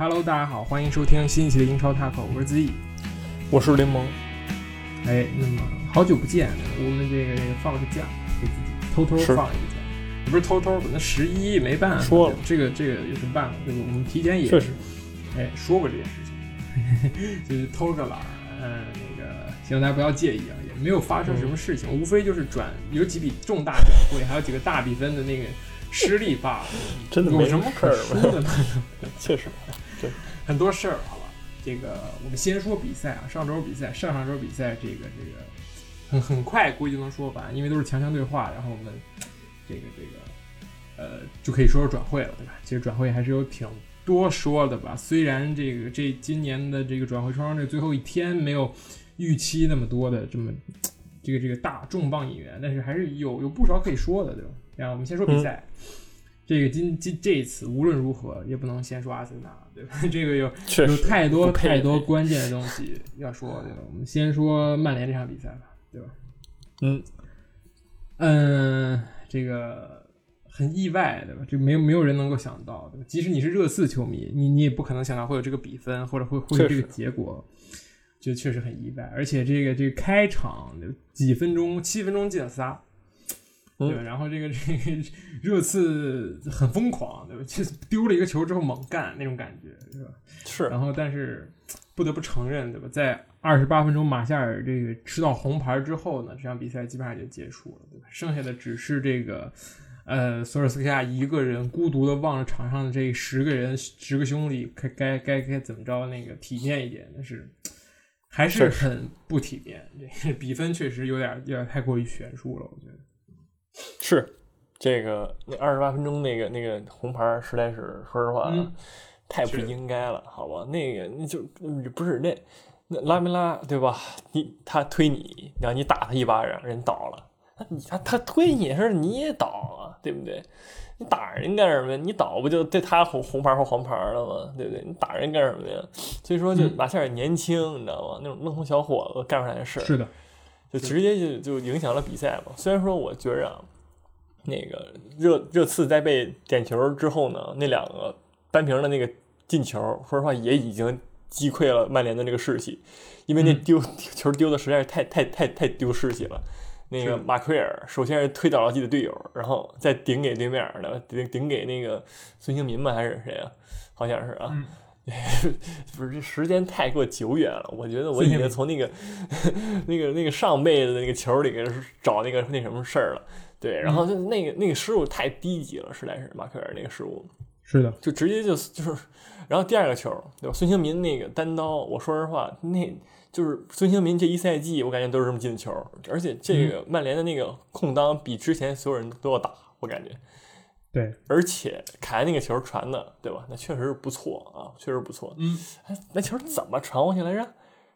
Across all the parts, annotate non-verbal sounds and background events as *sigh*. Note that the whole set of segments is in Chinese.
Hello，大家好，欢迎收听新一期的英超 Talk，我是子毅。我是联盟。哎，那么好久不见，我们这个这个放个假，给自己偷偷放了一个假，也不是偷偷的，那十一没办法，说了这个这个有什么办法？对吧？我们提前也确实，哎说过这件事情，*laughs* 就是偷个懒儿，嗯，那个希望大家不要介意啊，也没有发生什么事情，无非就是转有几笔重大转会，还有几个大比分的那个失利罢了，真的没有什么可说的呢？*laughs* 确实，很多事儿，好吧。这个我们先说比赛啊，上周比赛，上上周比赛，这个这个很很快估计就能说完，因为都是强强对话，然后我们这个这个呃就可以说说转会了，对吧？其实转会还是有挺多说的吧，虽然这个这今年的这个转会窗这最后一天没有预期那么多的这么这个这个大重磅引援，但是还是有有不少可以说的，对吧？然后我们先说比赛。这个今今这一次无论如何也不能先说阿森纳，对吧？*laughs* 这个有有太多太多关键的东西要说，对吧？我们先说曼联这场比赛吧，对吧？嗯，嗯，这个很意外，对吧？这没有没有人能够想到，对吧？即使你是热刺球迷，你你也不可能想到会有这个比分，或者会会有这个结果，就确实很意外。而且这个这个开场几分钟，七分钟进了仨，嗯对吧？然后这个这个热刺很疯狂，对吧？就是丢了一个球之后猛干那种感觉，是吧？是然后，但是不得不承认，对吧？在二十八分钟马夏尔这个吃到红牌之后呢，这场比赛基本上就结束了，对吧？剩下的只是这个呃索尔斯克亚一个人孤独的望着场上的这十个人十个兄弟，该该该该怎么着那个体面一点，但是还是很不体面。这比分确实有点有点太过于悬殊了，我觉得。是，这个那二十八分钟那个那个红牌儿，实在是说实话，嗯太不应该了，好吧？那个那就嗯不是那那拉梅拉对吧？你他推你，然后你打他一巴掌，人倒了。他你他他推你的时候你也倒啊，对不对？你打人干什么呀？你倒不就对他红红牌或黄牌了吗？对不对？你打人干什么呀？所以说，就嗯马夏尔年轻，你知道吗？那种愣头小伙子干出来的事儿，是的，就直接就就影响了比赛嘛。虽然说我觉着啊，那个热热刺在被点球之后呢，那两个扳平的那个进球，说实话也已经击溃了曼联的那个士气，因为那嗯丢、*laughs* 球丢的实在是太太太太丢士气了。那个马奎尔首先是推倒了自己的队友，然后再顶给对面的，顶顶给那个孙兴民吧还是谁啊？好像是啊。嗯 *laughs* 不是，这时间太过久远了。我觉得我已经从那个 *laughs* 那个那个上辈子的那个球里给找那个那什么事儿了。对，然后就那个那个失误太低级了，实在是马奎尔那个失误，是的，就直接就就是，然后第二个球，对吧？孙兴民那个单刀，我说实话，那就是孙兴民这一赛季，我感觉都是这么进的球，而且这个曼联的那个空当比之前所有人都要大，我感觉。对，而且凯恩那个球传的，对吧？那确实是不错啊，确实不错。嗯，哎，那球怎么传过去来着？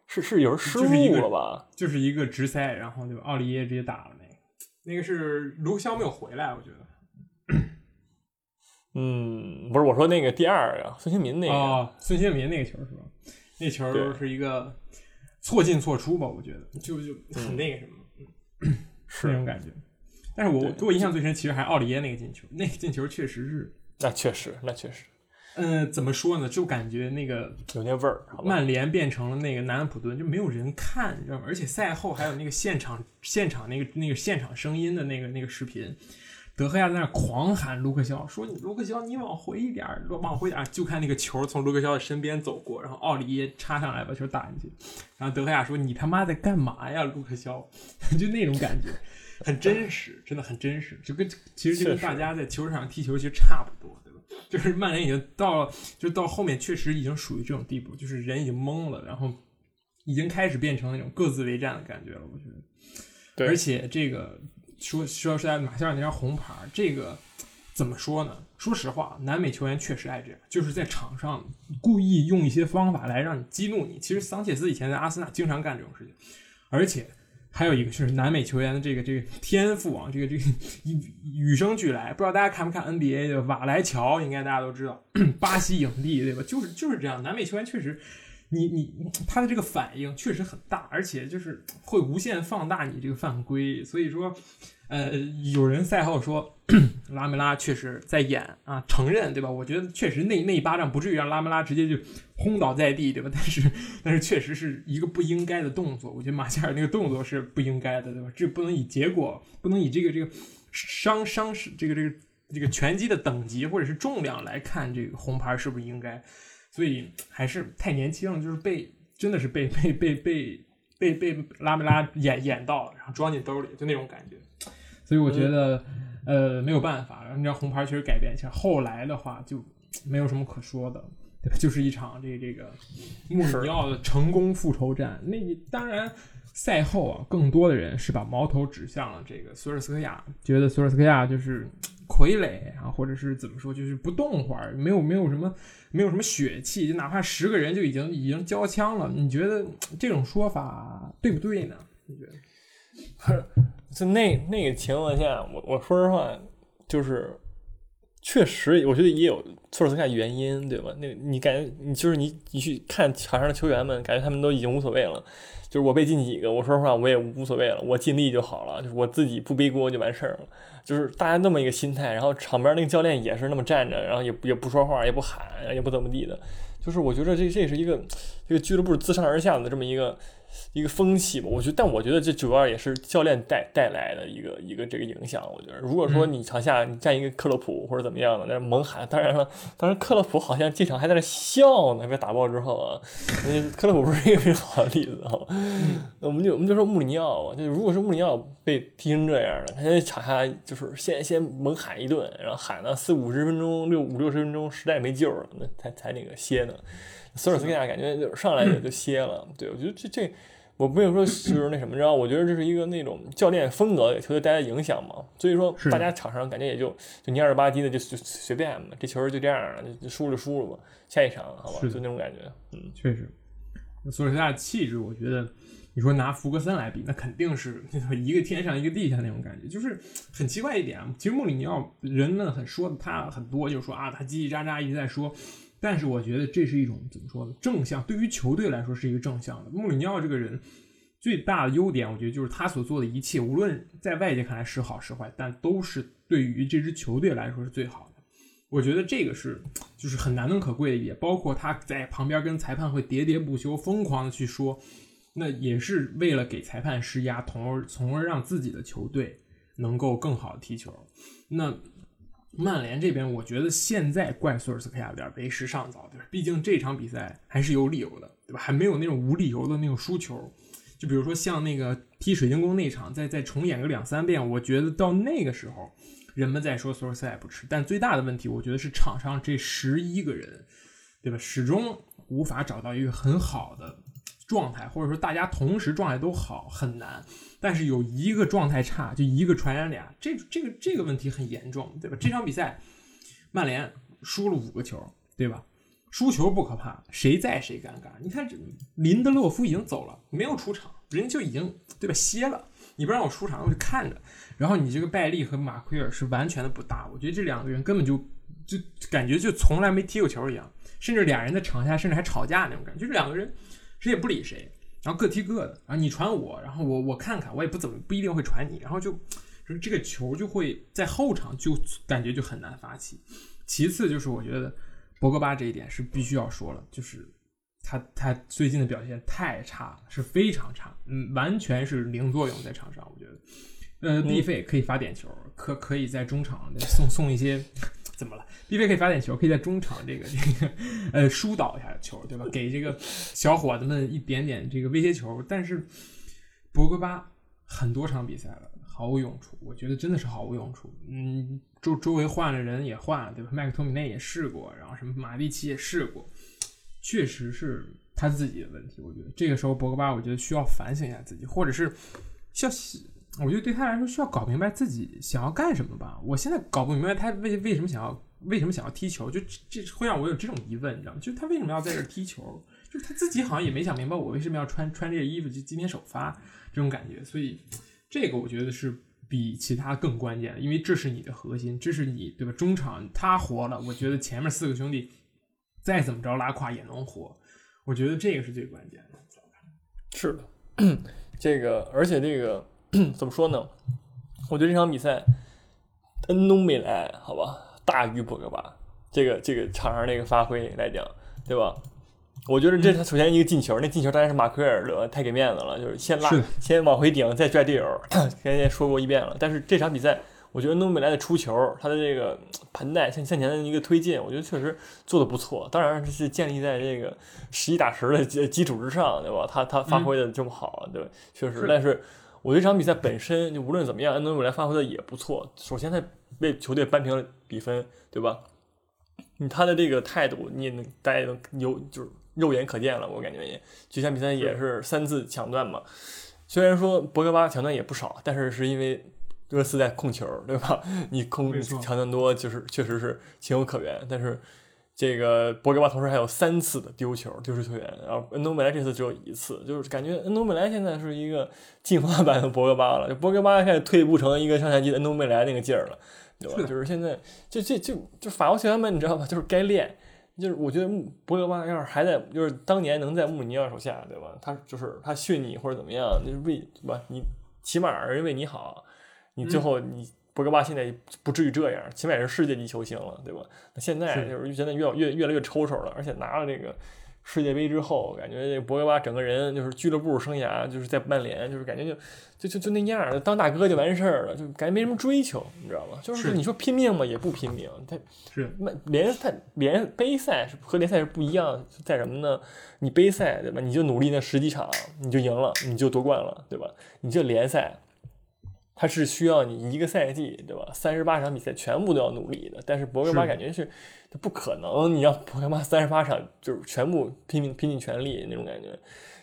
是是有人失误了吧？就是一个直塞，然后对吧？奥利耶直接打了那个，是卢克肖没有回来，我觉得。嗯，不是，我说那个第二个孙兴民那个，哦，孙兴民那个球是吧？那球是一个错进错出吧？我觉得就就很那个什么、是 *clears throat* 那种感觉。但是我对给我印象最深，其实还是奥里耶那个进球，那个进球确实是，那确实，那确实嗯、怎么说呢？就感觉那个有那味儿，曼联变成了那个南安普顿，就没有人看，你知道吗？而且赛后还有那个现场现场那个那个现场声音的那个那个视频，德赫亚在那狂喊卢克肖，说你卢克肖你往回一点儿，往回点儿，就看那个球从卢克肖的身边走过，然后奥里耶插上来把球打进去，然后德赫亚说你他妈在干嘛呀，卢克肖，*laughs* 就那种感觉。很真实，真的很真实，就跟其实就跟大家在球场上踢球其实差不多？就是曼联已经到了，就到后面确实已经属于这种地步，就是人已经懵了，然后已经开始变成那种各自为战的感觉了。我觉得，对而且这个说说实在，马夏尔那张红牌，这个怎么说呢？说实话，南美球员确实爱这样，就是在场上故意用一些方法来让你激怒你。其实桑切斯以前在阿森纳经常干这种事情，而且。还有一个就是南美球员的这个这个天赋啊，这个这个与与生俱来。不知道大家看没看 NBA 的瓦莱乔，应该大家都知道，*clears throat* 巴西影帝对吧？就是就是这样，南美球员确实你你他的这个反应确实很大，而且就是会无限放大你这个犯规。所以说，呃，有人赛后说 *clears throat* 拉梅拉确实在演啊，承认对吧？我觉得确实那那一巴掌不至于让拉梅拉直接就轰倒在地，对吧？*laughs* 但是但是确实是一个不应该的动作。我觉得马夏尔那个动作是不应该的，对吧？这不能以结果，不能以这个这个伤伤势这个这个这个拳击的等级或者是重量来看这个红牌是不是应该。所以还是太年轻了，就是被真的是被被被被被被拉梅拉演演到了，然后装进兜里，就那种感觉。所以我觉得，呃，没有办法，你知道红牌确实改变一下。后来的话就没有什么可说的，对吧？*laughs* 就是一场这这个穆里尼奥的成功复仇战。那当然，赛后啊，更多的人是把矛头指向了这个索尔斯克亚，觉得索尔斯克亚就是。傀儡啊，或者是怎么说，就是不动会儿，没有没有什么，没有什么血气，就哪怕十个人就已经已经交枪了。你觉得这种说法对不对呢？你觉得？*laughs* 就那那个情况下，我我说实话，就是确实，我觉得也有错斯看原因，对吧？那你感觉你就是你你去看场上的球员们，感觉他们都已经无所谓了。就是我被进几个，我说实话我也无所谓了，我尽力就好了，就是我自己不背锅就完事儿了。就是大家那么一个心态，然后场边那个教练也是那么站着，然后也也不说话，也不喊，也不怎么地的。就是我觉得这这是一个这个俱乐部自上而下的这么一个。一个风气吧，我觉得，但我觉得这主要也是教练带带来的一个一个这个影响。我觉得，如果说你场下你站一个克洛普或者怎么样的，那猛喊，当然了，当时克洛普好像这场还在那笑呢，被打爆之后啊，克洛普不是一个非常好的例子哈。*laughs* 我们就我们就说穆里尼奥，就如果是穆里尼奥被踢成这样的，他在场下就是先先猛喊一顿，然后喊了四五十分钟、六五六十分钟，实在没救了，那才才那个歇呢。索尔斯克亚感觉就上来就就歇了，对我觉得这这我不用说就是那什么，知道？我觉得这是一个那种教练风格给球队带来影响嘛。所以说大家场上感觉也就就蔫了吧唧的就就随便嘛，这球就这样了，就输了输了吧，下一场好吧，就那种感觉。嗯，确实，索尔斯克亚的气质，我觉得你说拿福格森来比，那肯定是一个天上一个地下那种感觉，就是很奇怪一点。其实穆里尼奥人们很说的他很多，就是说啊，他叽叽喳喳一直在说。但是我觉得这是一种怎么说呢？正向，对于球队来说是一个正向的。穆里尼奥这个人最大的优点，我觉得就是他所做的一切，无论在外界看来是好是坏，但都是对于这支球队来说是最好的。我觉得这个是就是很难能可贵的，也包括他在旁边跟裁判会喋喋不休、疯狂的去说，那也是为了给裁判施压，从而从而让自己的球队能够更好的踢球。那。曼联这边，我觉得现在怪索尔斯克亚有点为时尚早，对吧？毕竟这场比赛还是有理由的，对吧？还没有那种无理由的那种输球。就比如说像那个踢水晶宫那场，再再重演个两三遍，我觉得到那个时候，人们在说索尔斯克亚不吃。但最大的问题，我觉得是场上这十一个人，对吧？始终无法找到一个很好的状态，或者说大家同时状态都好很难。但是有一个状态差，就一个传染俩，这这个这个问题很严重，对吧？这场比赛，曼联输了五个球，对吧？输球不可怕，谁在谁尴尬。你看这林德洛夫已经走了，没有出场，人就已经对吧歇了。你不让我出场，我就看着。然后你这个拜利和马奎尔是完全的不搭，我觉得这两个人根本就就感觉就从来没踢过球一样，甚至俩人在场下甚至还吵架那种感觉，就是两个人谁也不理谁。然后各踢各的啊，你传我，然后我我看看，我也不怎么不一定会传你，然后就，就这个球就会在后场就感觉就很难发起。其次就是我觉得博格巴这一点是必须要说了，就是他他最近的表现太差了，是非常差，嗯，完全是零作用在场上。我觉得，呃，毕费可以发点球，可可以在中场送送一些。*laughs* 怎么了？B 费可以发点球，可以在中场这个 *laughs* 这个呃疏导一下球，对吧？*laughs* 给这个小伙子们一点点这个威胁球。但是博格巴很多场比赛了，毫无用处。我觉得真的是毫无用处。嗯，周周围换了人也换了，对吧？麦克托米内也试过，然后什么马蒂奇也试过，确实是他自己的问题。我觉得这个时候博格巴，我觉得需要反省一下自己，或者是需要。我觉得对他来说需要搞明白自己想要干什么吧。我现在搞不明白他为为什么想要为什么想要踢球，就这会让我有这种疑问，你知道吗？就他为什么要在这踢球？*laughs* 就是他自己好像也没想明白，我为什么要穿穿这件衣服就今天首发这种感觉。所以这个我觉得是比其他更关键的，因为这是你的核心，这是你对吧？中场他活了，我觉得前面四个兄弟再怎么着拉胯也能活。我觉得这个是最关键的。是的，*clears throat* 这个而且这个 *clears throat* 怎么说呢？我觉得这场比赛，恩东没来好吧大于博格巴，这个这个场上那个发挥来讲，对吧？我觉得这他首先一个进球，那进球当然是马奎尔的，太给面子了，就是先拉先往回顶，再拽队友，刚才也说过一遍了。但是这场比赛，我觉得恩东贝莱的出球，他的这个盘带向向前的一个推进，我觉得确实做的不错。当然这是建立在这个十一打十的基基础之上，对吧？他他发挥的这么好，对吧？确实是，但是我觉得这场比赛本身就无论怎么样，恩东贝莱发挥的也不错。首先他为球队扳平了比分，对吧？你他的这个态度，你也能大家也能有就是肉眼可见了，我感觉也这场比赛也是三次抢断嘛。虽然说博格巴抢断也不少，但是是因为热刺在控球，对吧？你控抢断多，就是确实是情有可原。但是这个博格巴同时还有三次的丢球，丢失球员，然后恩东贝莱这次只有一次，就是感觉恩东贝莱现在是一个进化版的博格巴了，就博格巴开始退步成一个上赛季的恩东贝莱那个劲儿了，对吧？就是现在就这就就法国球员们，你知道吧？*laughs* 就是该练。就是我觉得穆博格巴要是还在，就是当年能在穆里尼奥手下，对吧？他就是他训你或者怎么样，就是为对吧？你起码人为你好，你最后你博格巴现在不至于这样，起码也是世界级球星了，对吧？那现在就是现在越越越来越抽抽了，而且拿了这个世界杯之后，感觉这博格巴整个人就是俱乐部生涯就是在曼联，就是感觉就就就就那样儿，当大哥就完事儿了，就感觉没什么追求，你知道吗？就是是你说拼命嘛，也不拼命，他是曼联赛联杯赛是和联赛是不一样，在什么呢？你杯赛对吧？你就努力那十几场，你就赢了，你就夺冠了，对吧？你这联赛，它是需要你一个赛季对吧？三十八场比赛全部都要努力的，但是博格巴感觉是他不可能，你让博格巴三十八场就是全部拼命拼尽全力那种感觉，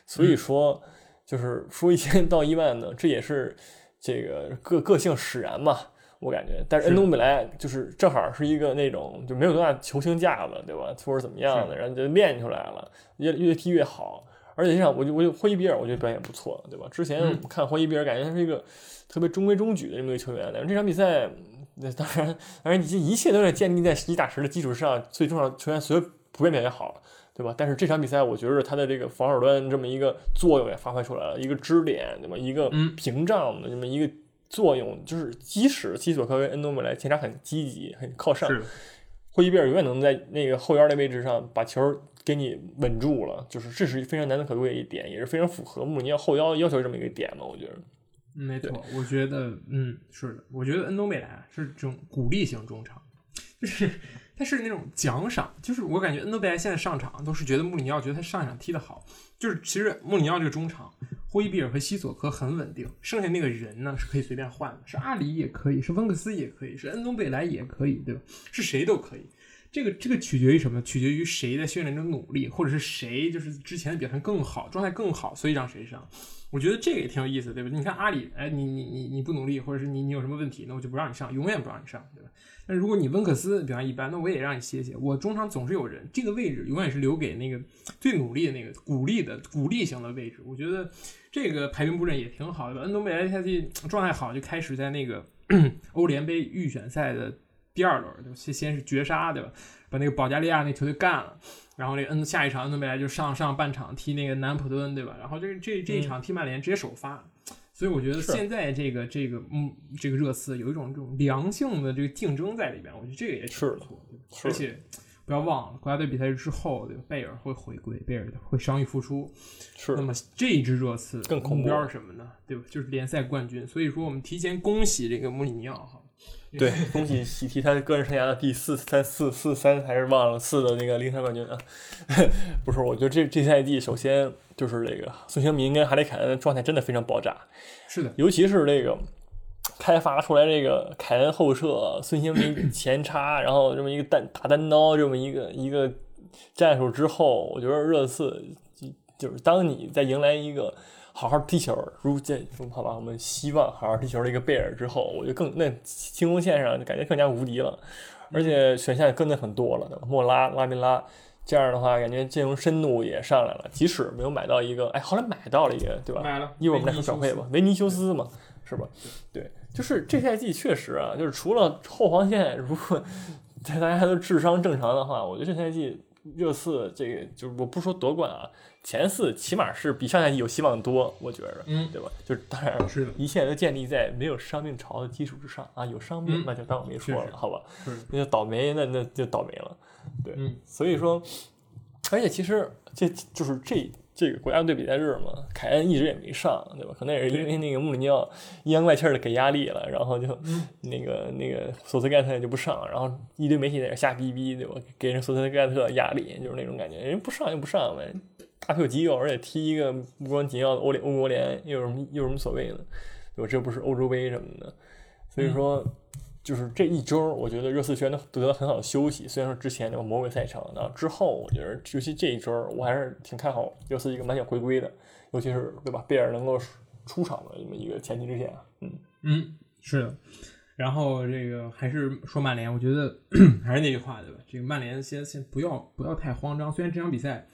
所以说就是说一千道一万呢，这也是这个个个性使然嘛。我感觉，但是是恩东贝莱就是正好是一个那种就没有多大球星架子，对吧？或者怎么样的，然后就练出来了，越越踢越好。而且这场我就我就霍伊比尔，我觉得表演不错，对吧？之前嗯看霍伊比尔，感觉他是一个特别中规中矩的这么一个球员，但是这场比赛，那当然，当然你这一切都是建立在十一打十的基础上，最重要球员所有普遍表现好，对吧？但是这场比赛，我觉得他的这个防守端这么一个作用也发挥出来了，一个支点，对吧？一个嗯屏障的这么一个作用，就是即使基索科维恩诺姆莱前场很积极、很靠上，是霍伊比尔永远能在那个后腰的位置上把球给你稳住了，就是这是非常难能可贵的一点，也是非常符合穆里尼奥后腰要求这么一个点嘛，我觉得。嗯没错，我觉得，嗯，是的，我觉得恩东贝莱啊是这种鼓励型中场，就是他是那种奖赏，就是我感觉恩东贝莱现在上场都是觉得穆里尼奥觉得他上场踢得好，就是其实穆里尼奥这个中场，霍伊比尔和西索科很稳定，剩下那个人呢是可以随便换的，是阿里也可以，是温克斯也可以，是恩东贝莱也可以，对吧？是谁都可以。这个这个取决于什么？取决于谁在训练中努力，或者是谁就是之前的表现更好，状态更好，所以让谁上。我觉得这个也挺有意思，对吧？你看阿里，哎，你你你你不努力，或者是你你有什么问题，那我就不让你上，永远不让你上，对吧？但如果你温克斯表现一般，那我也让你歇歇。我中场总是有人，这个位置永远是留给那个最努力的那个鼓励的鼓励型的位置。我觉得这个排兵布阵也挺好的。恩东贝莱赛季状态好，就开始在那个 *clears throat* 欧联杯预选赛的第二轮，对吧？先先是绝杀，对吧？把那个保加利亚那球队干了。然后那个恩下一场恩东贝莱就上上半场踢那个南普敦，对吧？然后这这这一场踢曼联直接首发，所以我觉得现在这个这个嗯这个热刺有一种这种良性的这个竞争在里边，我觉得这个也挺是不错，而且不要忘了国家队比赛之后，对吧？贝尔会回归，贝尔会伤愈复出，是那么这一支热刺更目标是什么呢？对吧？就是联赛冠军。所以说我们提前恭喜这个穆里尼奥哈。*laughs* 对，恭喜喜提他个人生涯的第四三四四三还是忘了四的那个联赛冠军啊！*laughs* 不是，我觉得这这赛季首先就是这个孙兴民跟哈里凯恩的状态真的非常爆炸，是的，尤其是这个开发出来这个凯恩后撤，孙兴民前插，然后这么一个单大单刀这么一个一个战术之后，我觉得热刺就就是当你在迎来一个好好踢球，如这好吧，我们希望好好踢球的一个贝尔之后，我就更那进攻线上就感觉更加无敌了，而且选项也更的很多了，对吧莫拉、拉米拉。这样的话，感觉阵容深度也上来了。即使没有买到一个，哎，后来买到了一个，对吧？买了一会儿我们再说小配吧，维尼修斯嘛，是吧？对，就是这赛季确实啊，就是除了后防线，如果在大家都智商正常的话，我觉得这赛季热刺这个就是我不说夺冠啊，前四起码是比上赛季有希望多，我觉着，嗯，对吧？就是当然是，一切都建立在没有伤病潮的基础之上啊，有伤病嗯那就当我没说了，好吧？那就倒霉，那那就倒霉了，对，嗯所以说，而且其实这就是这这个国家队比赛日嘛，凯恩一直也没上，对吧？可能也是因为那个穆里尼奥阴阳怪气的给压力了，然后就嗯那个那个索斯盖特就不上，然后一堆媒体在那瞎逼逼，对吧？给人索斯盖特压力，就是那种感觉，人不上就不上呗，大腿有肌肉，而且踢一个无关紧要的欧联欧国联，又有什么又有什么所谓呢？对吧？这不是欧洲杯什么的，所以说。就是这一周，我觉得热刺球员都得到很好的休息。虽然说之前那个魔鬼赛程，然后之后，我觉得尤其这一周，我还是挺看好热刺一个满血回归的，尤其是对吧，贝尔能够出场的这么一个前提之下，嗯嗯，是的。然后这个还是说曼联，我觉得 *clears throat* 还是那句话对吧？这个曼联先先不要不要太慌张，虽然这场比赛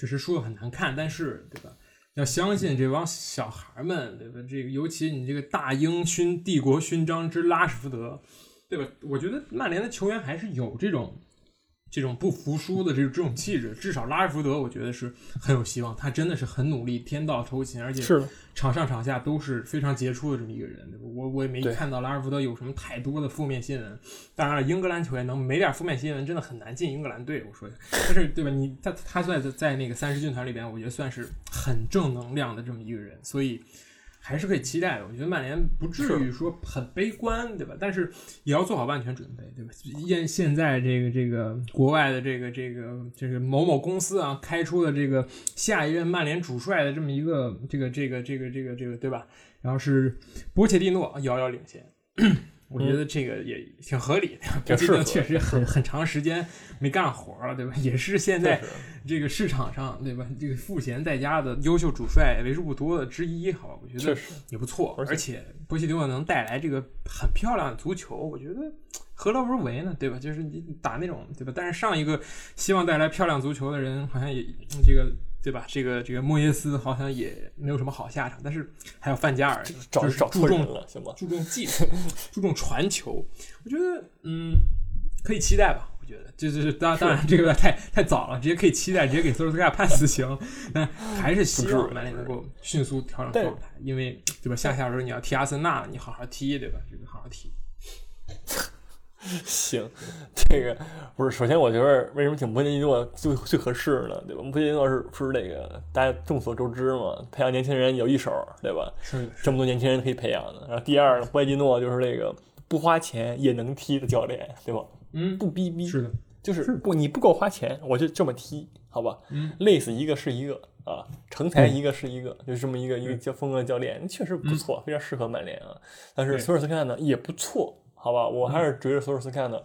确实输的很难看，但是对吧？要相信这帮小孩们，对吧？这个尤其你这个大英勋帝国勋章之拉什福德，对吧？我觉得曼联的球员还是有这种这种不服输的这这种气质，至少拉什福德我觉得是很有希望，他真的是很努力，天道酬勤，而且是，场上场下都是非常杰出的这么一个人。我我也没看到拉什福德有什么太多的负面新闻。当然了，英格兰球员能没点负面新闻，真的很难进英格兰队。我说的，但是对吧？你他他算在在那个三十军团里边，我觉得算是很正能量的这么一个人，所以还是可以期待的。我觉得曼联不至于说很悲观，对吧？但是也要做好万全准备，对吧？现现在这个这个国外的这个这个就是某某公司啊，开出了这个下一任曼联主帅的这么一个这个这个这个这个这个对吧？然后是波切蒂诺遥遥领先。我觉得这个也挺合理的，波切蒂诺确实很 *laughs* 很长时间没干活了，对吧？也是现在这个市场上，对吧？这个赋闲在家的优秀主帅为数不多的之一，好吧？我觉得也不错。而且波切蒂诺能带来这个很漂亮的足球，我觉得何乐而不为呢？对吧？就是你打那种，对吧？但是上一个希望带来漂亮足球的人，好像也这个。对吧？这个这个莫耶斯好像也没有什么好下场，但是还有范加尔，找就是找注重了，行吧？注重技术，注重传球，我觉得嗯，可以期待吧。我觉得就就是当当然这个太太早了，直接可以期待，直接给索尔斯克亚判死刑，但还是希望曼联能够迅速调整状态，因为对吧？下下周你要踢阿森纳，你好好踢，对吧？这个好好踢。*laughs* 行，这个不是。首先，我觉得为什么请波切蒂诺最最合适呢？对吧？波切蒂诺是是那个大家众所周知嘛，培养年轻人有一手，对吧？是这么多年轻人可以培养的。然后第二，波切蒂诺就是那个不花钱也能踢的教练，对吧？嗯，不逼逼，是的，就是不你不够花钱，我就这么踢，好吧？嗯，累死一个是一个啊，成才一个是一个，就这么一个一个叫风格教练，确实不错，非常适合曼联啊。但是索尔斯克亚呢也不错。好吧，我还是追着索尔斯看的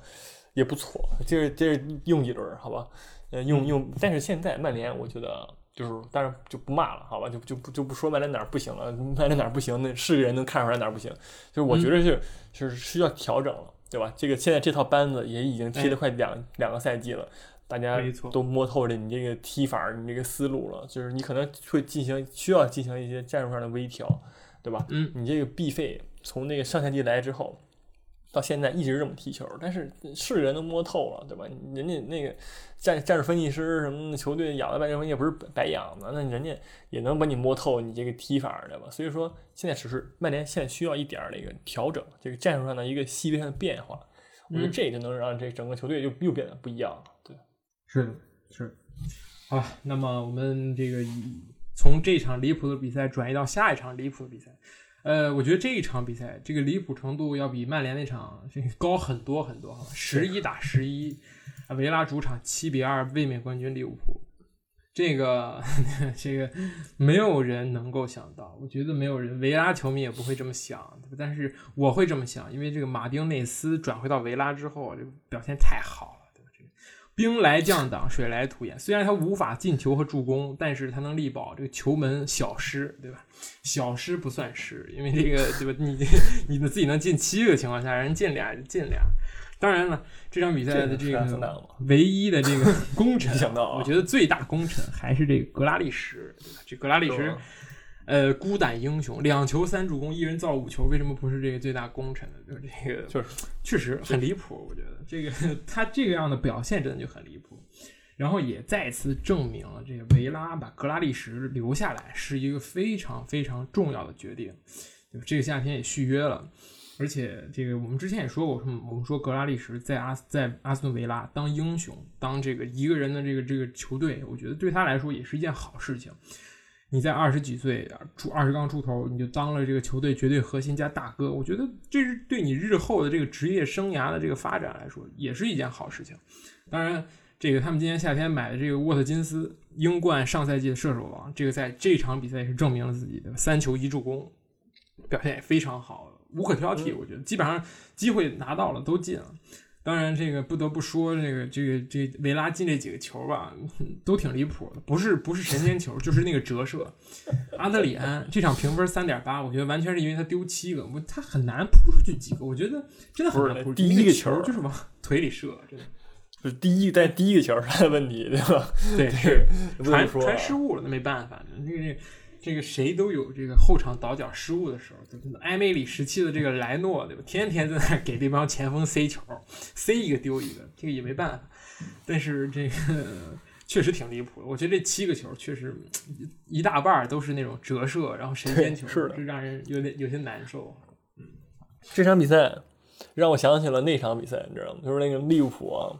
也不错，接着接着用一轮，好吧，呃，用用，但是现在曼联我觉得就是，当然就不骂了，好吧，就就不就不说曼联哪儿不行了，曼联哪儿不行，那是个人能看出来哪儿不行，就是我觉得是是需要调整了，对吧？这个现在这套班子也已经踢了快两两个赛季了，大家都摸透了你这个踢法，你这个思路了，就是你可能会进行需要进行一些战术上的微调，对吧？嗯，你这个 B 费从那个上赛季来之后。到现在一直这么踢球，但是是人都摸透了，对吧？人家那个战战术分析师什么的，球队养的战术分析也不是白养的，那人家也能把你摸透你这个踢法，对吧？所以说现在只是曼联现在需要一点那个调整，这个战术上的一个细微上的变化，我觉得这就能让这整个球队就又变得不一样了。对，是的，是。好，那么我们这个从这场离谱的比赛转移到下一场离谱的比赛。呃，我觉得这一场比赛，这个离谱程度要比曼联那场这高很多很多，哈，十一打十一，维拉主场七比二卫冕冠军利物浦，这个 *laughs* 这个没有人能够想到，我觉得没有人，维拉球迷也不会这么想，但是我会这么想，因为这个马丁内斯转回到维拉之后，这表现太好。兵来将挡，水来土掩。虽然他无法进球和助攻，但是他能力保这个球门小失，对吧？小失不算失，因为这个对吧？你 *laughs* 你的自己能进七个情况下，人进俩就进俩。当然了，这场比赛的这个唯一的这个功臣，*laughs* 我觉得最大功臣还是这个格拉利什，对吧？这格拉利什。呃，孤胆英雄，两球三助攻，一人造五球，为什么不是这个最大功臣呢？就是这个，就是确实很离谱。我觉得这个 *laughs* 他这个样的表现真的就很离谱。然后也再次证明了这个维拉把格拉利什留下来是一个非常非常重要的决定。这个夏天也续约了，而且这个我们之前也说过，我们说格拉利什在阿在阿斯顿维拉当英雄，当这个一个人的这个这个球队，我觉得对他来说也是一件好事情。你在二十几岁出二十刚出头，你就当了这个球队绝对核心加大哥，我觉得这是对你日后的这个职业生涯的这个发展来说，也是一件好事情。当然，这个他们今年夏天买的这个沃特金斯，英冠上赛季的射手王，这个在这场比赛也是证明了自己的三球一助攻。表现也非常好，无可挑剔。我觉得基本上机会拿到了都进了。当然，这个不得不说，这个这个这维拉进这几个球吧，都挺离谱的。不是不是神仙球，就是那个折射。阿德里安这场评分三点八，我觉得完全是因为他丢七个，我他很难扑出去几个。我觉得真的很难扑。第一个球就是往腿里射，真的。*laughs* 就是第一在第一个球他的问题，对吧？对，*laughs* 是传传失误了，那没办法。那个。这个谁都有这个后场倒脚失误的时候，对吧？埃梅里时期的这个莱诺，对吧？天天在那给这帮前锋塞球，塞一个丢一个，这个也没办法。但是这个确实挺离谱的。我觉得这七个球确实一大半都是那种折射，然后神仙球，是的，让人有点有些难受。嗯，这场比赛让我想起了那场比赛，你知道吗？就是那个利物浦啊，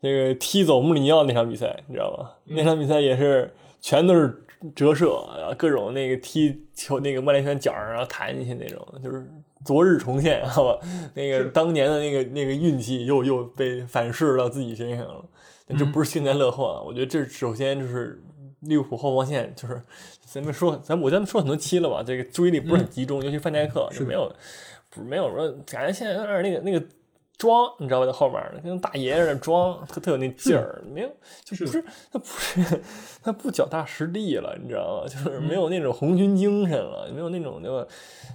那个踢走穆里尼奥那场比赛，你知道吗？那场比赛也是全都是。折射啊，各种那个踢球，那个曼联拳脚上然后弹进去那种，就是昨日重现，好吧？那个当年的那个那个运气又又被反噬到自己身上了，这不是幸灾乐祸。我觉得这首先就是利物浦后防线，就是咱们说，咱我咱们说很多期了吧，这个注意力不是很集中，尤其范戴克就没有，不是没有说感觉现在有点那个那个。装，你知道吧？在后面跟大爷似的装，特特有那劲儿。没有，就不是他不是他不脚踏实地了，你知道吗？就是没有那种红军精神了，没有那种那个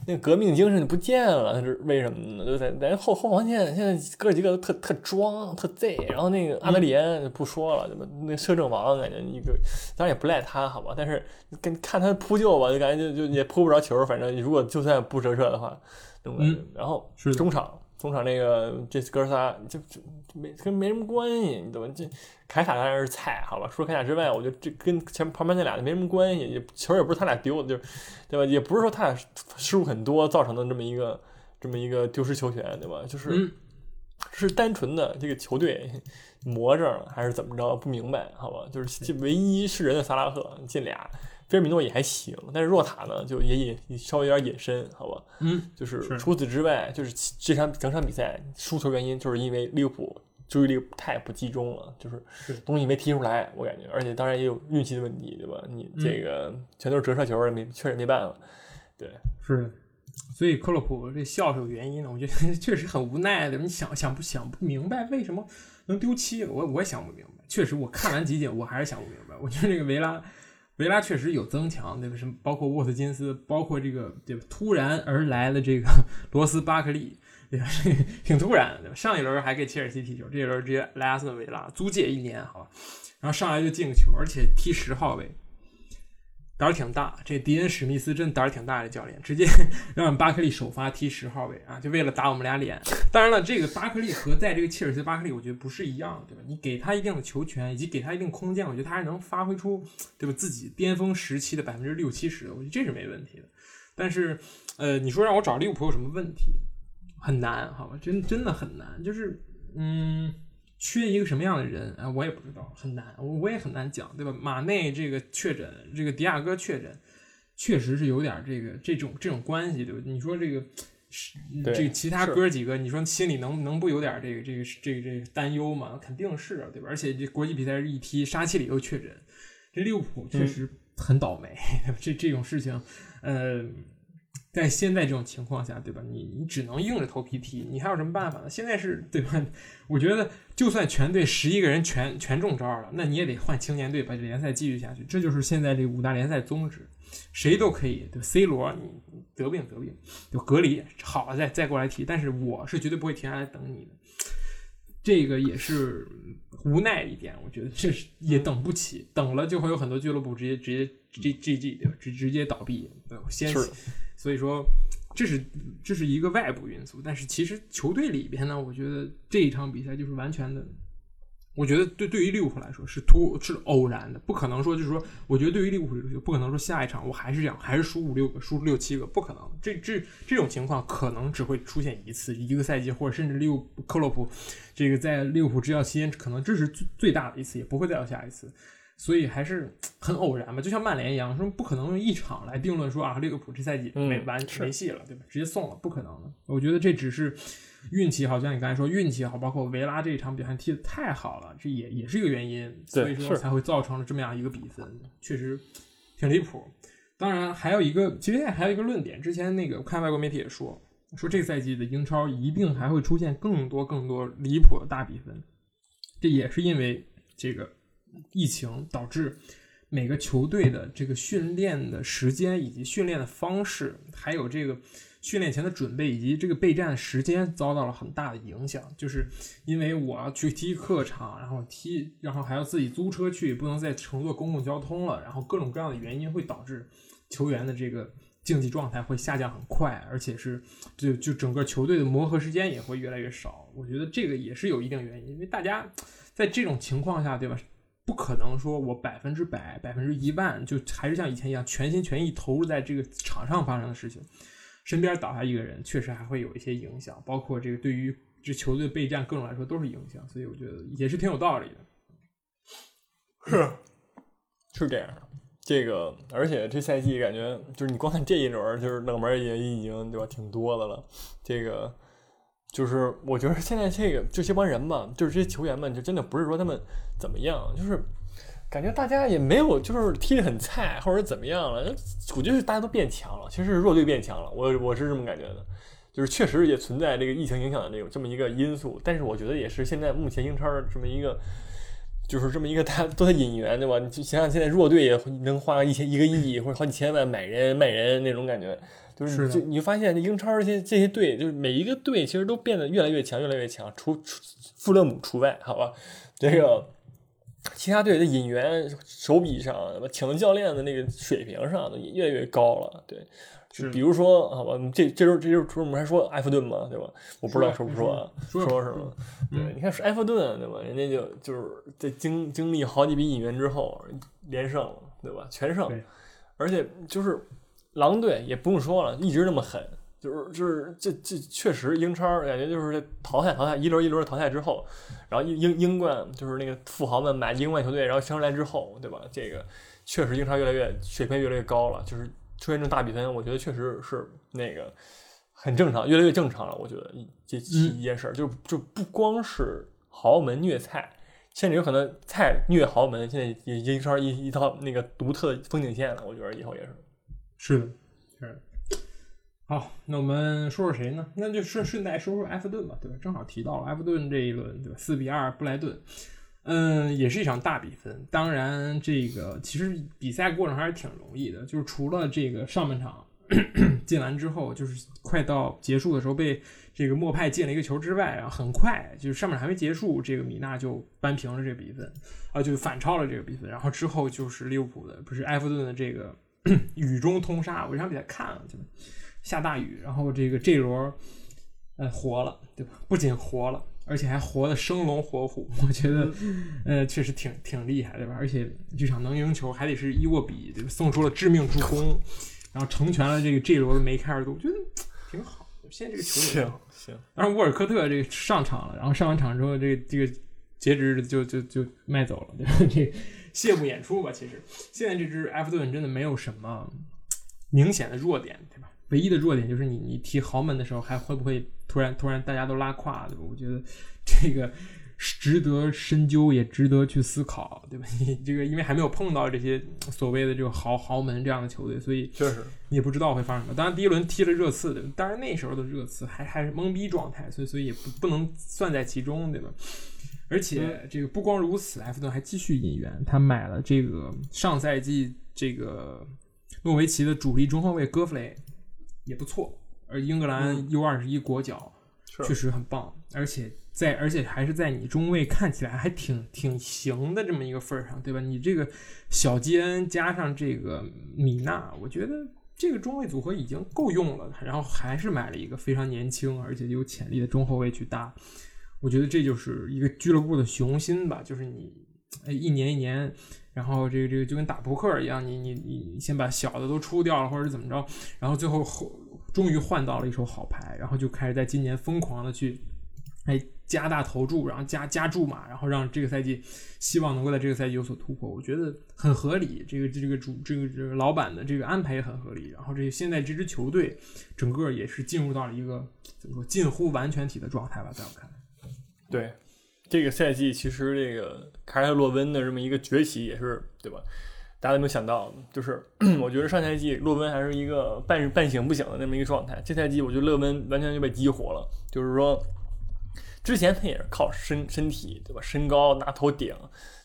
那革命精神不见了。他是为什么呢？就在在后后防线，现在哥几个都特特装特贼。然后那个阿德里安不说了，么那摄政王感觉一个，当然也不赖他，好吧？但是跟看他扑救吧，就感觉就就也扑不着球。反正如果就算不折射的话，嗯，然后是中场。中场那个这哥仨就就没跟没什么关系，你懂吗？这凯塔当然是菜，好吧？除了凯塔之外，我觉得这跟前旁边那俩没什么关系，也球也不是他俩丢的，就是对吧？也不是说他俩失误很多造成的这么一个这么一个丢失球权，对吧？就是是单纯的这个球队魔怔了还是怎么着？不明白，好吧？就是唯一是人的萨拉赫进俩。菲尔米诺也还行，但是若塔呢，就也隐稍微有点隐身，好吧？嗯，就是除此之外，就是这场整场比赛输球原因，就是因为利物浦注意力太不集中了，就是东西没踢出来，我感觉，而且当然也有运气的问题，对吧？你这个全都是折射球，没确实没办法，对，是。所以克洛普这笑是有原因的，我觉得 *laughs* 确实很无奈的。你想想不想不明白为什么能丢七个？我我也想不明白。确实，我看完集锦，我还是想不明白。我觉得这个维拉。维拉确实有增强，对吧？什么包括沃特金斯，包括这个对吧？突然而来的这个 *laughs* 罗斯巴克利，对吧？挺突然的，对吧？上一轮还给切尔西踢球，这一轮直接来阿斯顿维拉租借一年，好吧？然后上来就进个球，而且踢十号位。胆儿挺大，这迪恩史密斯真胆儿挺大的教练，直接让巴克利首发踢十号位啊，就为了打我们俩脸。当然了，这个巴克利和在这个切尔西巴克利，我觉得不是一样，对吧？你给他一定的球权，以及给他一定空间，我觉得他还能发挥出，对吧？自己巅峰时期的百分之六七十，我觉得这是没问题的。但是，呃，你说让我找利物浦有什么问题？很难，好吧？真真的很难，就是，嗯。缺一个什么样的人啊？我也不知道，很难，我我也很难讲，对吧？马内这个确诊，这个迪亚哥确诊，确实是有点这个这种这种关系，对吧？你说这个是这个其他哥几个，你说心里能能不有点这个这个这个这个担忧吗？肯定是啊，对吧？而且这国际比赛一踢，沙奇里又确诊，这利物浦确实很倒霉，*laughs* 这这种事情，呃。在现在这种情况下，对吧？你你只能硬着头皮踢，你还有什么办法呢？现在是对吧？我觉得就算全队十一个人全全中招了，那你也得换青年队把这联赛继续下去。这就是现在这五大联赛宗旨，谁都可以。对 C 罗，你得病得病就隔离好了再再过来踢，但是我是绝对不会停下来等你的。这个也是无奈一点，我觉得这是也等不起，等了就会有很多俱乐部直接直接 G G G 对吧？直直接倒闭，对先。所以说，这是这是一个外部因素，但是其实球队里边呢，我觉得这一场比赛就是完全的我觉得对对于利物浦来说是突是偶然的，不可能说就是说，我觉得对于利物浦来说不可能说下一场我还是这样，还是输五六个，输六七个，不可能。这这这种情况可能只会出现一次，一个赛季，或者甚至利物克洛普这个在利物浦执教期间，可能这是最最大的一次，也不会再有下一次。所以还是很偶然吧，就像曼联一样，说不可能用一场来定论说啊，利物浦这赛季没完没戏了，对吧？直接送了，不可能的。我觉得这只是。运气好像你刚才说运气好，包括维拉这一场表现踢得太好了，这也也是一个原因，所以说才会造成了这么样一个比分，确实挺离谱。当然还有一个，其实现在还有一个论点，之前那个看外国媒体也说，说这个赛季的英超一定还会出现更多更多离谱的大比分，这也是因为这个疫情导致每个球队的这个训练的时间以及训练的方式，还有这个。训练前的准备以及这个备战的时间遭到了很大的影响，就是因为我要去踢客场，然后踢，然后还要自己租车去，不能再乘坐公共交通了，然后各种各样的原因会导致球员的这个竞技状态会下降很快，而且是就就整个球队的磨合时间也会越来越少。我觉得这个也是有一定原因，因为大家在这种情况下，对吧？不可能说我百分之百、百分之一万就还是像以前一样全心全意投入在这个场上发生的事情。身边倒下一个人，确实还会有一些影响，包括这个对于这球队备战各种来说都是影响，所以我觉得也是挺有道理的。是，是这样的。这个，而且这赛季感觉就是你光看这一轮，就是冷门也已经对吧，挺多的了。这个就是我觉得现在这个这些帮人嘛，就是这些球员们，就真的不是说他们怎么样，就是。感觉大家也没有，就是踢得很菜，或者怎么样了？我觉得大家都变强了，其实是弱队变强了。我我是这么感觉的，就是确实也存在这个疫情影响的这种这么一个因素。但是我觉得也是现在目前英超这么一个，就是这么一个大家都在引援，对吧？你想想现在弱队也能花一千一个亿或者好几千万买人卖人那种感觉，就是就你发现这英超这些这些队，就是每一个队其实都变得越来越强，越来越强，除除富勒姆除外，好吧？这个。其他队的引援手笔上，请的教练的那个水平上，也越来越高了。对，就比如说，好吧，这这周这周我们还说埃弗顿嘛，对吧？我不知道说不说啊？说什么？对，你看是埃弗顿，对吧？人家就就是在经经历好几笔引援之后连胜，对吧？全胜，而且就是狼队也不用说了，一直那么狠。就是就是这这确实英超感觉就是淘汰淘汰一轮一轮淘汰之后，然后英英英冠就是那个富豪们买英冠球队，然后升上来之后，对吧？这个确实英超越来越水平越来越高了，就是出现这种大比分，我觉得确实是那个很正常，越来越正常了。我觉得一这一件事儿，就就不光是豪门虐菜，甚至有可能菜虐豪门，现在也英超一一套那个独特的风景线了。我觉得以后也是，是的，是的。好，那我们说说谁呢？那就顺顺带说说埃弗顿吧，对吧？正好提到了埃弗顿这一轮，对吧？四比二布莱顿，嗯，也是一场大比分。当然，这个其实比赛过程还是挺容易的，就是除了这个上半场 *coughs* 进完之后，就是快到结束的时候被这个莫派进了一个球之外，然后很快就是上半场还没结束，这个米纳就扳平了这个比分，啊，就反超了这个比分。然后之后就是利物浦的，不是埃弗顿的这个 *clears throat* 雨中通杀，我这场比赛看了，就。下大雨，然后这个这轮，呃，活了，对吧？不仅活了，而且还活得生龙活虎。我觉得，呃，确实挺挺厉害，对吧？而且这场能赢球，还得是伊沃比对吧？送出了致命助攻，然后成全了这个这轮的梅开二度，我觉得挺好。现在这个球行行。然后沃尔科特这个上场了，然后上完场之后，这个这个截止就就就卖走了，对吧？这谢幕演出吧。其实现在这支埃弗顿真的没有什么明显的弱点，对吧？唯一的弱点就是你你踢豪门的时候还会不会突然突然大家都拉胯，对吧？我觉得这个值得深究，也值得去思考，对吧？*laughs* 你这个因为还没有碰到这些所谓的这个豪豪门这样的球队，所以确实你也不知道会发生什么。当然第一轮踢了热刺，对吧？当然那时候的热刺还还是懵逼状态，所以所以也不不能算在其中，对吧？而且这个不光如此，埃弗顿还继续引援，他买了这个上赛季这个诺维奇的主力中后卫戈弗雷。也不错，而英格兰 U 二十一国脚确实很棒，而且在而且还是在你中卫看起来还挺挺行的这么一个份儿上，对吧？你这个小基恩加上这个米纳，我觉得这个中卫组合已经够用了。然后还是买了一个非常年轻而且有潜力的中后卫去搭，我觉得这就是一个俱乐部的雄心吧，就是你哎一年一年，然后这个这个就跟打扑克一样，你你你先把小的都出掉了，或者怎么着，然后最后后终于换到了一手好牌，然后就开始在今年疯狂的去哎加大投注，然后加加注嘛，然后让这个赛季希望能够在这个赛季有所突破，我觉得很合理。这个这个主这个这个老板的这个安排也很合理。然后这现在这支球队整个也是进入到了一个怎么说近乎完全体的状态吧，在我看来。对，这个赛季其实这个凯尔特洛温的这么一个崛起也是对吧？大家有没有想到，就是 *clears throat* 我觉得上赛季洛温还是一个半半醒不醒的那么一个状态，这赛季我觉得洛温完全就被激活了，就是说。之前他也是靠身身体，对吧？身高拿头顶。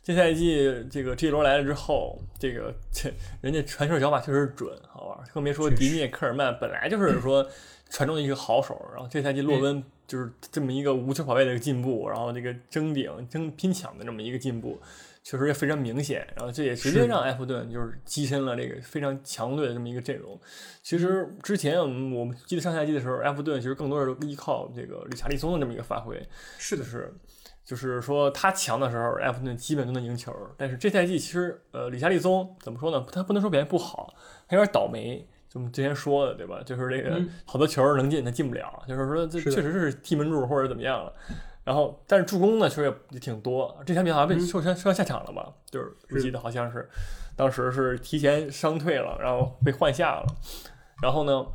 这赛季这个这一轮来了之后，这个这人家传球脚法确实准，好吧？更别说迪涅科尔曼本来就是说传中的一个好手，然后这赛季洛温就是这么一个无球跑位的一个进步，然后这个争顶争拼抢的这么一个进步。确实也非常明显，然后这也直接让埃弗顿就是跻身了这个非常强队的这么一个阵容。其实之前我们我们记得上赛季的时候，埃弗顿其实更多是依靠这个理查利松的这么一个发挥。是的，是，就是说他强的时候，埃弗顿基本都能赢球。但是这赛季其实呃，理查利松怎么说呢？他不能说表现不好，他有点倒霉。就我们之前说的对吧？就是这个好多球能进他进不了，就是说这确实是踢门柱或者怎么样了。然后，但是助攻呢，其实也挺多。这场比赛好像被受伤，受伤下场了吧？就是我记得好像是，当时是提前伤退了，然后被换下了。然后呢，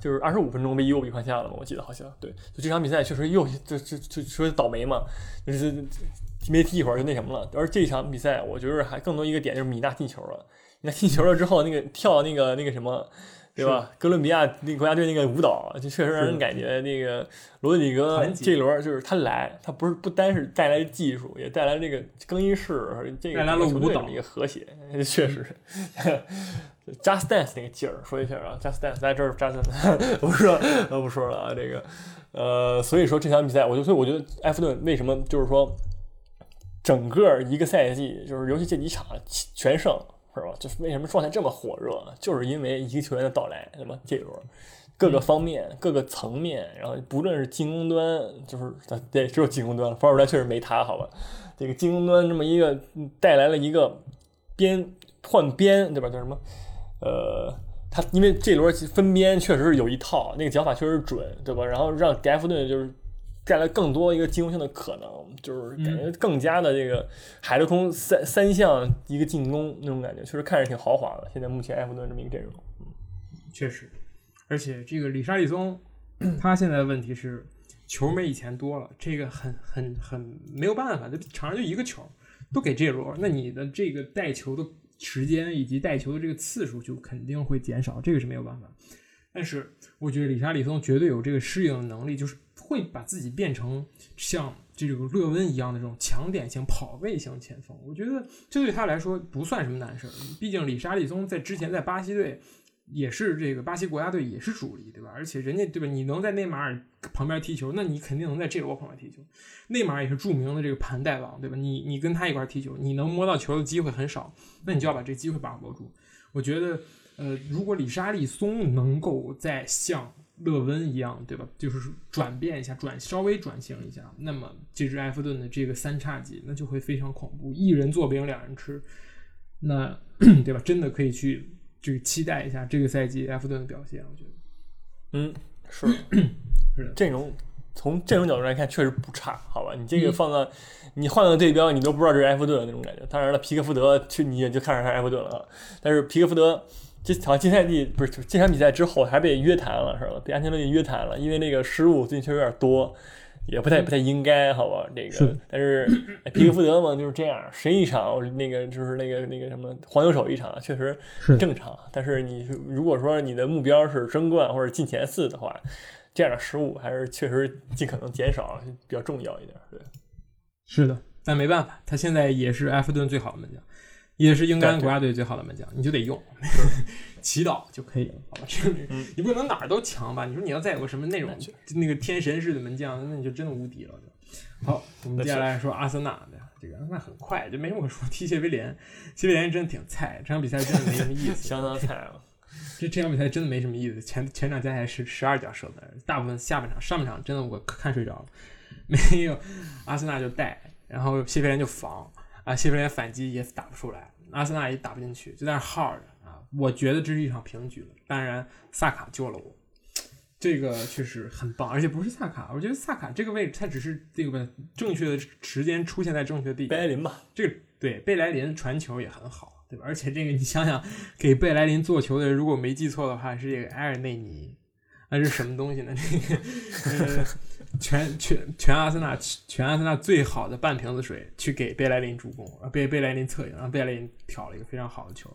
就是二十五分钟被又比换下了嘛？我记得好像对。就这场比赛确实又就就就说倒霉嘛，就是没踢一会儿就那什么了。而这场比赛，我觉得还更多一个点就是米娜进球了。米纳进球了之后，那个跳那个那个什么。对吧？哥伦比亚那国家队那个舞蹈，就确实让人感觉那个罗德里戈这轮就是他来，他不是不单是带来技术，也带来这个更衣室这个舞蹈的一个和谐，*laughs* 确实。*laughs* Just Dance 那个劲儿，说一下啊，Just Dance 在这儿，Just *laughs* 不说不说了啊，这个呃，所以说这场比赛，我就所以我觉得埃弗顿为什么就是说整个一个赛季，就是尤其这几场全胜。是吧？就是为什么状态这么火热，就是因为一个球员的到来，对吧？这轮各个方面、各个层面，然后不论是进攻端，就是对，只有进攻端了，防守端确实没他，好吧？这个进攻端这么一个带来了一个边换边，对吧？叫什么？呃，他因为这轮分边确实是有一套，那个脚法确实准，对吧？然后让盖弗顿就是。带来更多一个进攻性的可能，就是感觉更加的这个海陆空三三项一个进攻那种感觉，确实看着挺豪华的。现在目前埃弗顿这么一个阵容，嗯，确实，而且这个里沙利松，他现在的问题是球没以前多了，这个很很很没有办法，就场上就一个球，都给这罗，那你的这个带球的时间以及带球的这个次数就肯定会减少，这个是没有办法。但是我觉得里沙利松绝对有这个适应能力，就是。会把自己变成像这个勒温一样的这种强点型跑位型前锋，我觉得这对他来说不算什么难事儿。毕竟里沙利松在之前在巴西队也是这个巴西国家队也是主力，对吧？而且人家对吧？你能在内马尔旁边踢球，那你肯定能在这罗旁边踢球。内马尔也是著名的这个盘带王，对吧？你你跟他一块踢球，你能摸到球的机会很少，那你就要把这机会把握住。我觉得，呃，如果里沙利松能够在像。勒温一样，对吧？就是转变一下，转稍微转型一下，那么这支埃弗顿的这个三叉戟那就会非常恐怖，一人做饼两人吃，那对吧？真的可以去这个期待一下这个赛季埃弗顿的表现，我觉得。嗯，是 *clears throat* 是阵容从阵容角度来看确实不差，好吧？你这个放到你换个对标，你都不知道这是埃弗顿的那种感觉。当然了，皮克福德去你也就看上他埃弗顿了啊，但是皮克福德。这好像金赛季不是这场比赛之后还被约谈了是吧？被安切洛蒂约谈了，因为那个失误最近确实有点多，也不太不太应该，好吧？这个，但是皮克福德嘛就是这样，谁一场那个就是那个那个什么黄油手一场，确实正常。但是你如果说你的目标是争冠或者进前四的话，这样的失误还是确实尽可能减少比较重要一点。对，是的，但没办法，他现在也是埃弗顿最好的门将。也是英格兰国家队最好的门将，你就得用，*laughs* 祈祷就可以了，好吧？这你不能哪儿都强吧？你说你要再有个什么那种那个天神式的门将，那你就真的无敌了。好，我们接下来说阿森纳的这个，那很快就没什么可说。踢谢威廉，谢威廉真的挺菜，这场比赛真的没什么意思，*laughs* 相当菜了。这这场比赛真的没什么意思，前全场加起来是十二脚射门，大部分下半场、上半场真的我看睡着了。没有，阿森纳就带，然后谢菲联就防啊，谢菲联反击也打不出来，阿森纳也打不进去，就在那 hard 啊。我觉得这是一场平局了。当然，萨卡救了我，这个确实很棒，而且不是萨卡，我觉得萨卡这个位置他只是这个正确的时间出现在正确的地贝莱林吧，这个对贝莱林传球也很好，对吧？而且这个你想想，给贝莱林做球的，如果没记错的话，是这个埃尔内尼。那是什么东西呢？那个 *laughs* 呃，全全全阿森纳全阿森纳最好的半瓶子水去给贝莱林助攻，贝贝莱林策应，让贝莱林挑了一个非常好的球。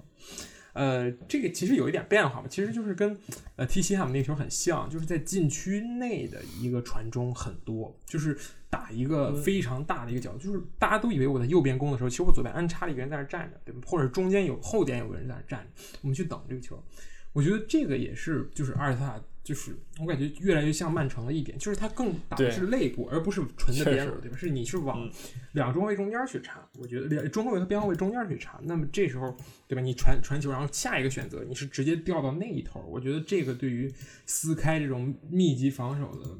呃，这个其实有一点变化吧，其实就是跟呃踢西汉姆那个球很像，就是在禁区内的一个传中很多，就是打一个非常大的一个角度，就是大家都以为我在右边攻的时候，其实我左边安插了一个人在那站着，对吧？或者中间有后点有个人在那站着，我们去等这个球。我觉得这个也是，就是阿尔塔。就是我感觉越来越像曼城的一点，就是它更打的是肋部，而不是纯的边路，对吧？是你是往两中卫中间去插，我觉得两中后卫和边后卫中间去插。那么这时候，对吧？你传传球，然后下一个选择你是直接掉到那一头，我觉得这个对于撕开这种密集防守的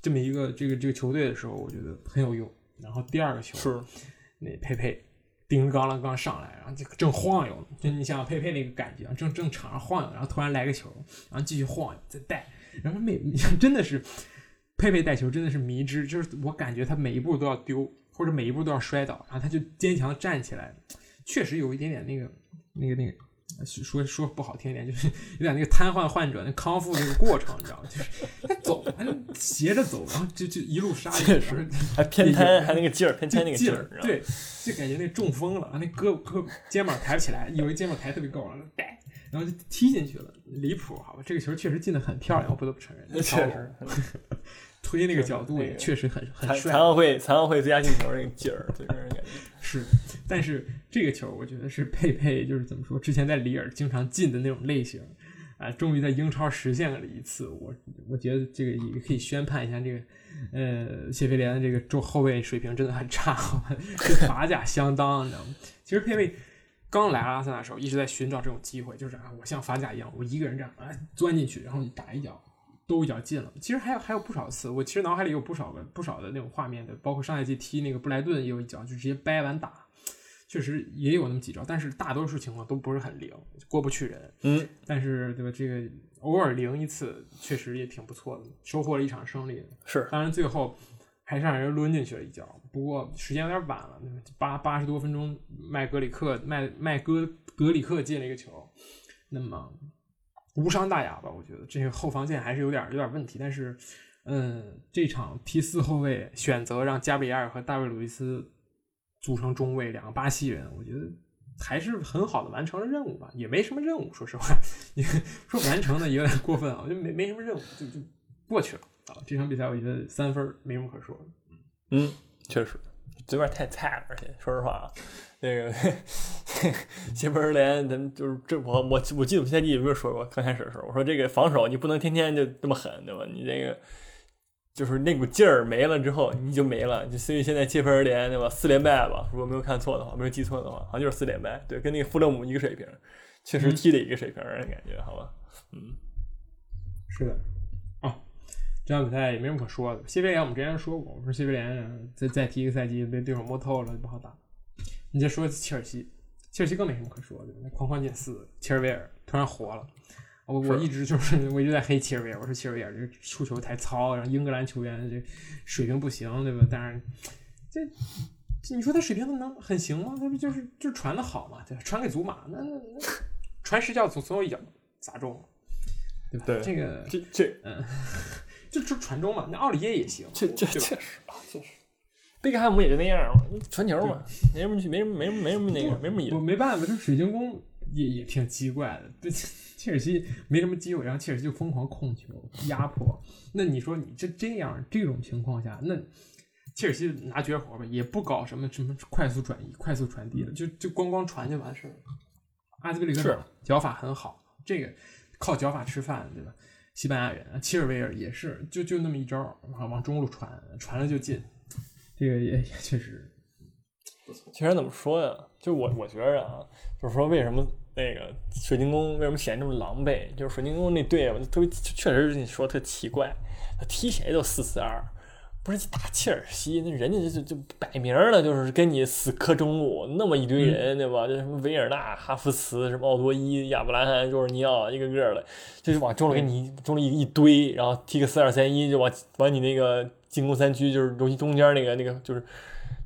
这么一个这个这个球队的时候，我觉得很有用。然后第二个球是那佩佩。叮当啷刚上来，然后就正晃悠，就你像佩佩那个感觉，正正场上晃悠，然后突然来个球，然后继续晃再带，然后每 *laughs* 真的是佩佩带球真的是迷之，就是我感觉他每一步都要丢，或者每一步都要摔倒，然后他就坚强的站起来，确实有一点点那个那个那个。说说不好听一点，就是有点那个瘫痪患者那康复那个过程，你知道吗？就是他走，他就斜着走，然后就就一路杀，确实还偏瘫，还那个劲儿，偏瘫那个劲儿，对，就感觉那中风了，那胳胳肩膀抬不起来，以为肩膀抬特别高了，带，然后就踢进去了，离谱，好吧？这个球确实进的很漂亮，我不得不承认，*laughs* 确实，*laughs* 推那个角度也确实很很帅。残奥会残奥会最佳进球那个劲儿，就让人感觉 *laughs* 是。但是这个球，我觉得是佩佩，就是怎么说，之前在里尔经常进的那种类型，啊，终于在英超实现了一次。我我觉得这个也可以宣判一下，这个呃谢菲联的这个中后卫水平真的很差，*laughs* 跟法甲相当，你知道吗？其实佩佩刚来阿森纳的时候，一直在寻找这种机会，就是啊，我像法甲一样，我一个人这样啊钻进去，然后打一脚，兜一脚进了。其实还有还有不少次，我其实脑海里有不少个不少的那种画面的，包括上赛季踢那个布莱顿也有一脚，就直接掰完打。确实也有那么几招，但是大多数情况都不是很灵，过不去人。嗯，但是对吧？这个偶尔灵一次，确实也挺不错的，收获了一场胜利。是，当然最后还是让人抡进去了一脚，不过时间有点晚了，八八十多分钟，麦格里克麦麦格格里克进了一个球，那么无伤大雅吧？我觉得这个后防线还是有点有点问题，但是嗯，这场 T 四后卫选择让加布里埃尔和大卫鲁伊斯。组成中卫两个巴西人，我觉得还是很好的完成了任务吧，也没什么任务，说实话，*laughs* 说完成的有点过分啊，我觉得没没什么任务，就就过去了啊。这场比赛我觉得三分没什么可说。嗯，确实，这边太菜了，而且说实话啊，那个谢菲尔联，咱们就是这我我我记得赛季有没有说过，刚开始的时候我说这个防守你不能天天就这么狠，对吧？你这个。就是那股劲儿没了之后，你就没了。就所以现在切菲尔联对吧？四连败吧，如果没有看错的话，没有记错的话，好像就是四连败。对，跟那个富勒姆一个水平，确实踢的一个水平的感觉，好吧？嗯，是的。哦，这场比赛也没什么可说的。谢菲联我们之前说过，我说谢菲联再再踢一个赛季被对手摸透了就不好打。你再说切尔西，切尔西更没什么可说的。那狂欢进四，切尔维尔突然活了。我我一直就是我一直在黑切尔维尔，我说切尔维尔这出球太糙，然后英格兰球员这水平不行，对吧？但是这你说他水平能很行吗？他不就是就传的好嘛？对吧？传给祖马，那那传十脚总总有一脚砸中，对吧？对这个这这嗯，*laughs* 就就传中嘛。那奥里耶也行，这这确实啊，确实。贝克汉姆也就那样嘛，传球嘛，没什么没什么没什么没什么那个没什么意思。我没办法，这水晶宫也也挺奇怪的，对。切尔西没什么机会，然后切尔西就疯狂控球压迫。那你说你这这样这种情况下，那切尔西拿绝活吧，也不搞什么什么快速转移、快速传递了，就就光光传就完事儿了。阿兹贝里克脚法很好，这个靠脚法吃饭，对吧？西班牙人切尔维尔也是，就就那么一招，往往中路传，传了就进。这个也也确实。其实怎么说呀？就我我觉着啊，就是说为什么？那个水晶宫为什么显得这么狼狈？就是水晶宫那队，特别确实你说特奇怪，他踢谁都四四二，不是打切尔西，那人家就就就摆明了就是跟你死磕中路，那么一堆人，对吧？就什么维尔纳、哈弗茨、什么奥多伊、亚布兰罕、若尔尼奥，一个个的，就是往中路给你中路一一堆，然后踢个四二三一，就往往你那个进攻三区，就是尤其中间那个那个就是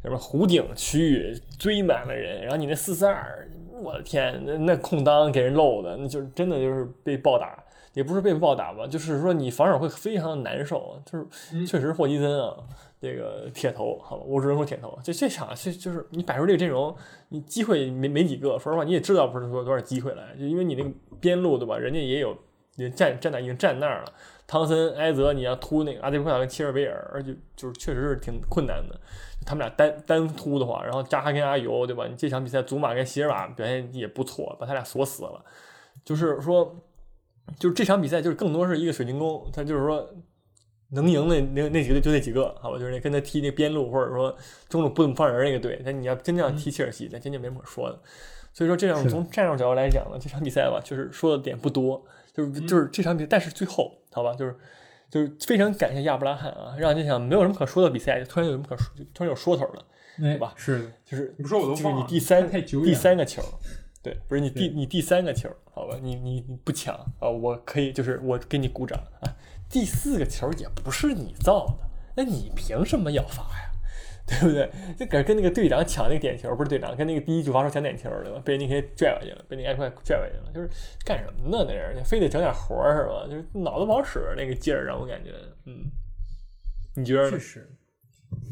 什么弧顶区域堆满了人，然后你那四四二，我的天，那那空当给人漏的，那就是真的就是被暴打。也不是被暴打吧，就是说你防守会非常难受，就是确实霍金森啊，这个铁头，好吧，我只能说铁头。就这场，就就是你摆出这个阵容，你机会没没几个，说实话你也知道不是说多少机会来，就因为你那个边路对吧，人家也有也站站那已经站那儿了，汤森、埃泽你要突那个阿迪奎塔跟切尔维尔，而且就是确实是挺困难的，他们俩单单突的话，然后扎哈跟阿尤对吧？你这场比赛祖马跟席尔瓦表现也不错，把他俩锁死了，就是说。就是这场比赛，就是更多是一个水晶宫，他就是说能赢的那那几个就那几个，好吧，就是那跟他踢那边路或者说中路不怎么放人那个队。但你要真正踢切尔西，那真就没什么可说的。所以说，这样从战术角度来讲呢，这场比赛吧，就是说的点不多，就是就是这场比赛，但是最后好吧，就是就是非常感谢亚布拉罕啊，让这场没有什么可说的比赛，突然有什么可说，突然有说头了，对吧？是，就是你不说我都。就是你第三第三个球。对，不是你第你第三个球，好吧，你你你不抢啊，我可以就是我给你鼓掌啊。第四个球也不是你造的，那你凭什么要罚呀？对不对？就跟跟那个队长抢那个点球，不是队长跟那个第一主罚手抢点球对吧？被那些拽回去了，被那个艾克拽回去了，就是干什么呢？那人非得整点活是吧？就是脑子不好使那个劲儿，让我感觉，嗯，你觉得？确实。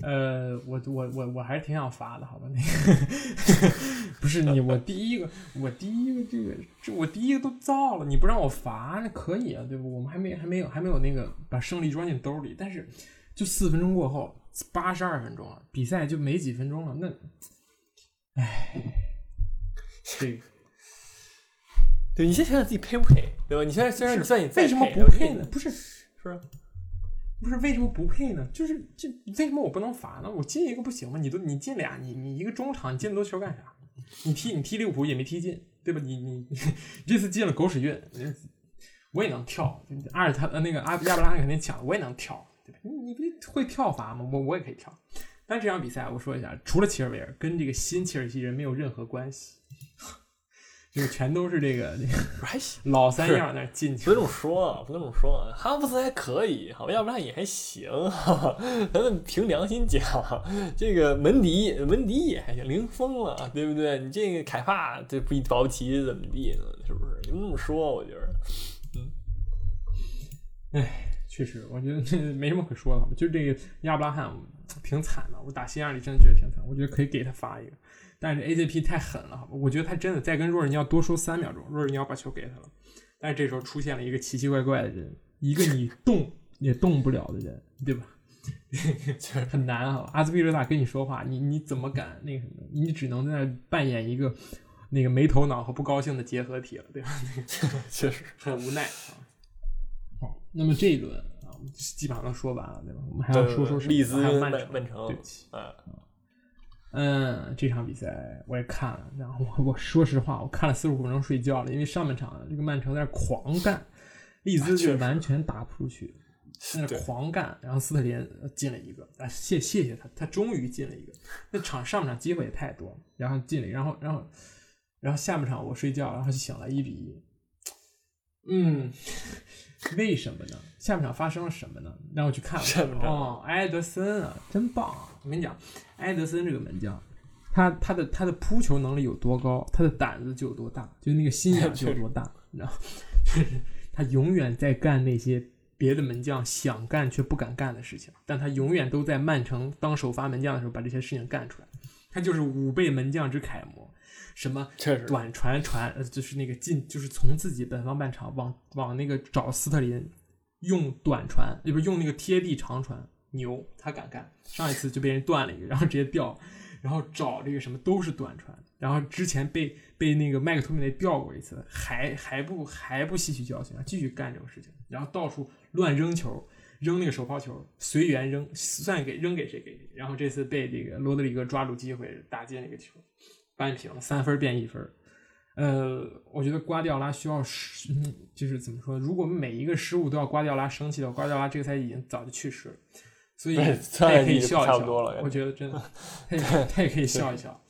呃，我我我我还是挺想罚的，好吧？那 *laughs* 个不是你，我第一个，我第一个这个，这我第一个都造了，你不让我罚，那可以啊，对不？我们还没还没有还没有那个把胜利装进兜里，但是就四分钟过后，八十二分钟了，比赛就没几分钟了，那，唉，*laughs* 对，对你先想想自己配不配，对吧？你现在虽然你算你为什么不配呢？不是，是。不是为什么不配呢？就是这为什么我不能罚呢？我进一个不行吗？你都你进俩，你你一个中场，你进那么多球干啥？你踢你踢利物浦也没踢进，对吧？你你 *laughs* 这次进了狗屎运，我也能跳。阿尔他那个阿亚布拉罕肯定抢，我也能跳，会跳罚吗？我我也可以跳。但这场比赛我说一下，除了切尔维尔，跟这个新切尔西人没有任何关系。就 *laughs* 全都是这个还行，*laughs* 老三样那进去，不能这么说，不能这么说。哈弗斯还可以，好吧，要不然也还行。*laughs* 咱们凭良心讲，这个门迪，门迪也还行，零封了，对不对？你这个凯帕这不保不齐怎么地呢？是不是？就这么说，我觉得，嗯，哎，确实，我觉得这没什么可说的，就这个亚布拉罕挺惨的，我打心眼里真的觉得挺惨，我觉得可以给他发一个。但是 AJP 太狠了，我觉得他真的再跟若尔尼奥多说三秒钟，若尔尼奥把球给他了。但是这时候出现了一个奇奇怪怪的人，一个你动也动不了的人，对吧？*laughs* 很难啊！阿兹皮罗塔跟你说话，你你怎么敢那个什么？你只能在那扮演一个那个没头脑和不高兴的结合体了，对吧？*laughs* 确实很无奈啊。好，那么这一轮啊，基本上都说完了，对吧？我们还要说说利兹、曼曼城，对不起。啊。嗯，这场比赛我也看了，然后我我说实话，我看了四十五分钟睡觉了，因为上半场这个曼城在那狂干，利兹是完全打不出去，在那 *laughs* 狂干，然后斯特林进了一个，啊谢谢谢他，他终于进了一个，那场上半场机会也太多，然后进了，然后然后然后下半场我睡觉，然后就醒了，一比一，嗯，*laughs* 为什么呢？下半场发生了什么呢？让我去看了，哦，埃德森啊，真棒！啊我跟你讲。埃德森这个门将，他他的他的扑球能力有多高，他的胆子就有多大，就那个心眼就有多大，*laughs* 你知道？*laughs* 就是他永远在干那些别的门将想干却不敢干的事情，但他永远都在曼城当首发门将的时候把这些事情干出来。他就是五倍门将之楷模，什么短传传，就是那个进，就是从自己本方半场往往那个找斯特林用短传，也不是用那个贴地长传。牛，他敢干。上一次就被人断了一个，然后直接掉，然后找这个什么都是短传，然后之前被被那个麦克托米内掉过一次，还还不还不吸取教训啊，继续干这种事情，然后到处乱扔球，扔那个手抛球，随缘扔，算给扔给谁给谁。然后这次被这个罗德里戈抓住机会打进了一个球，扳平，三分变一分。呃，我觉得瓜迪奥拉需要失，就是怎么说？如果每一个失误都要瓜迪奥拉生气的话，瓜迪奥拉这个赛季已经早就去世了。所以他也可以笑一笑，差不多了我觉得真的，他也他也可以笑一笑。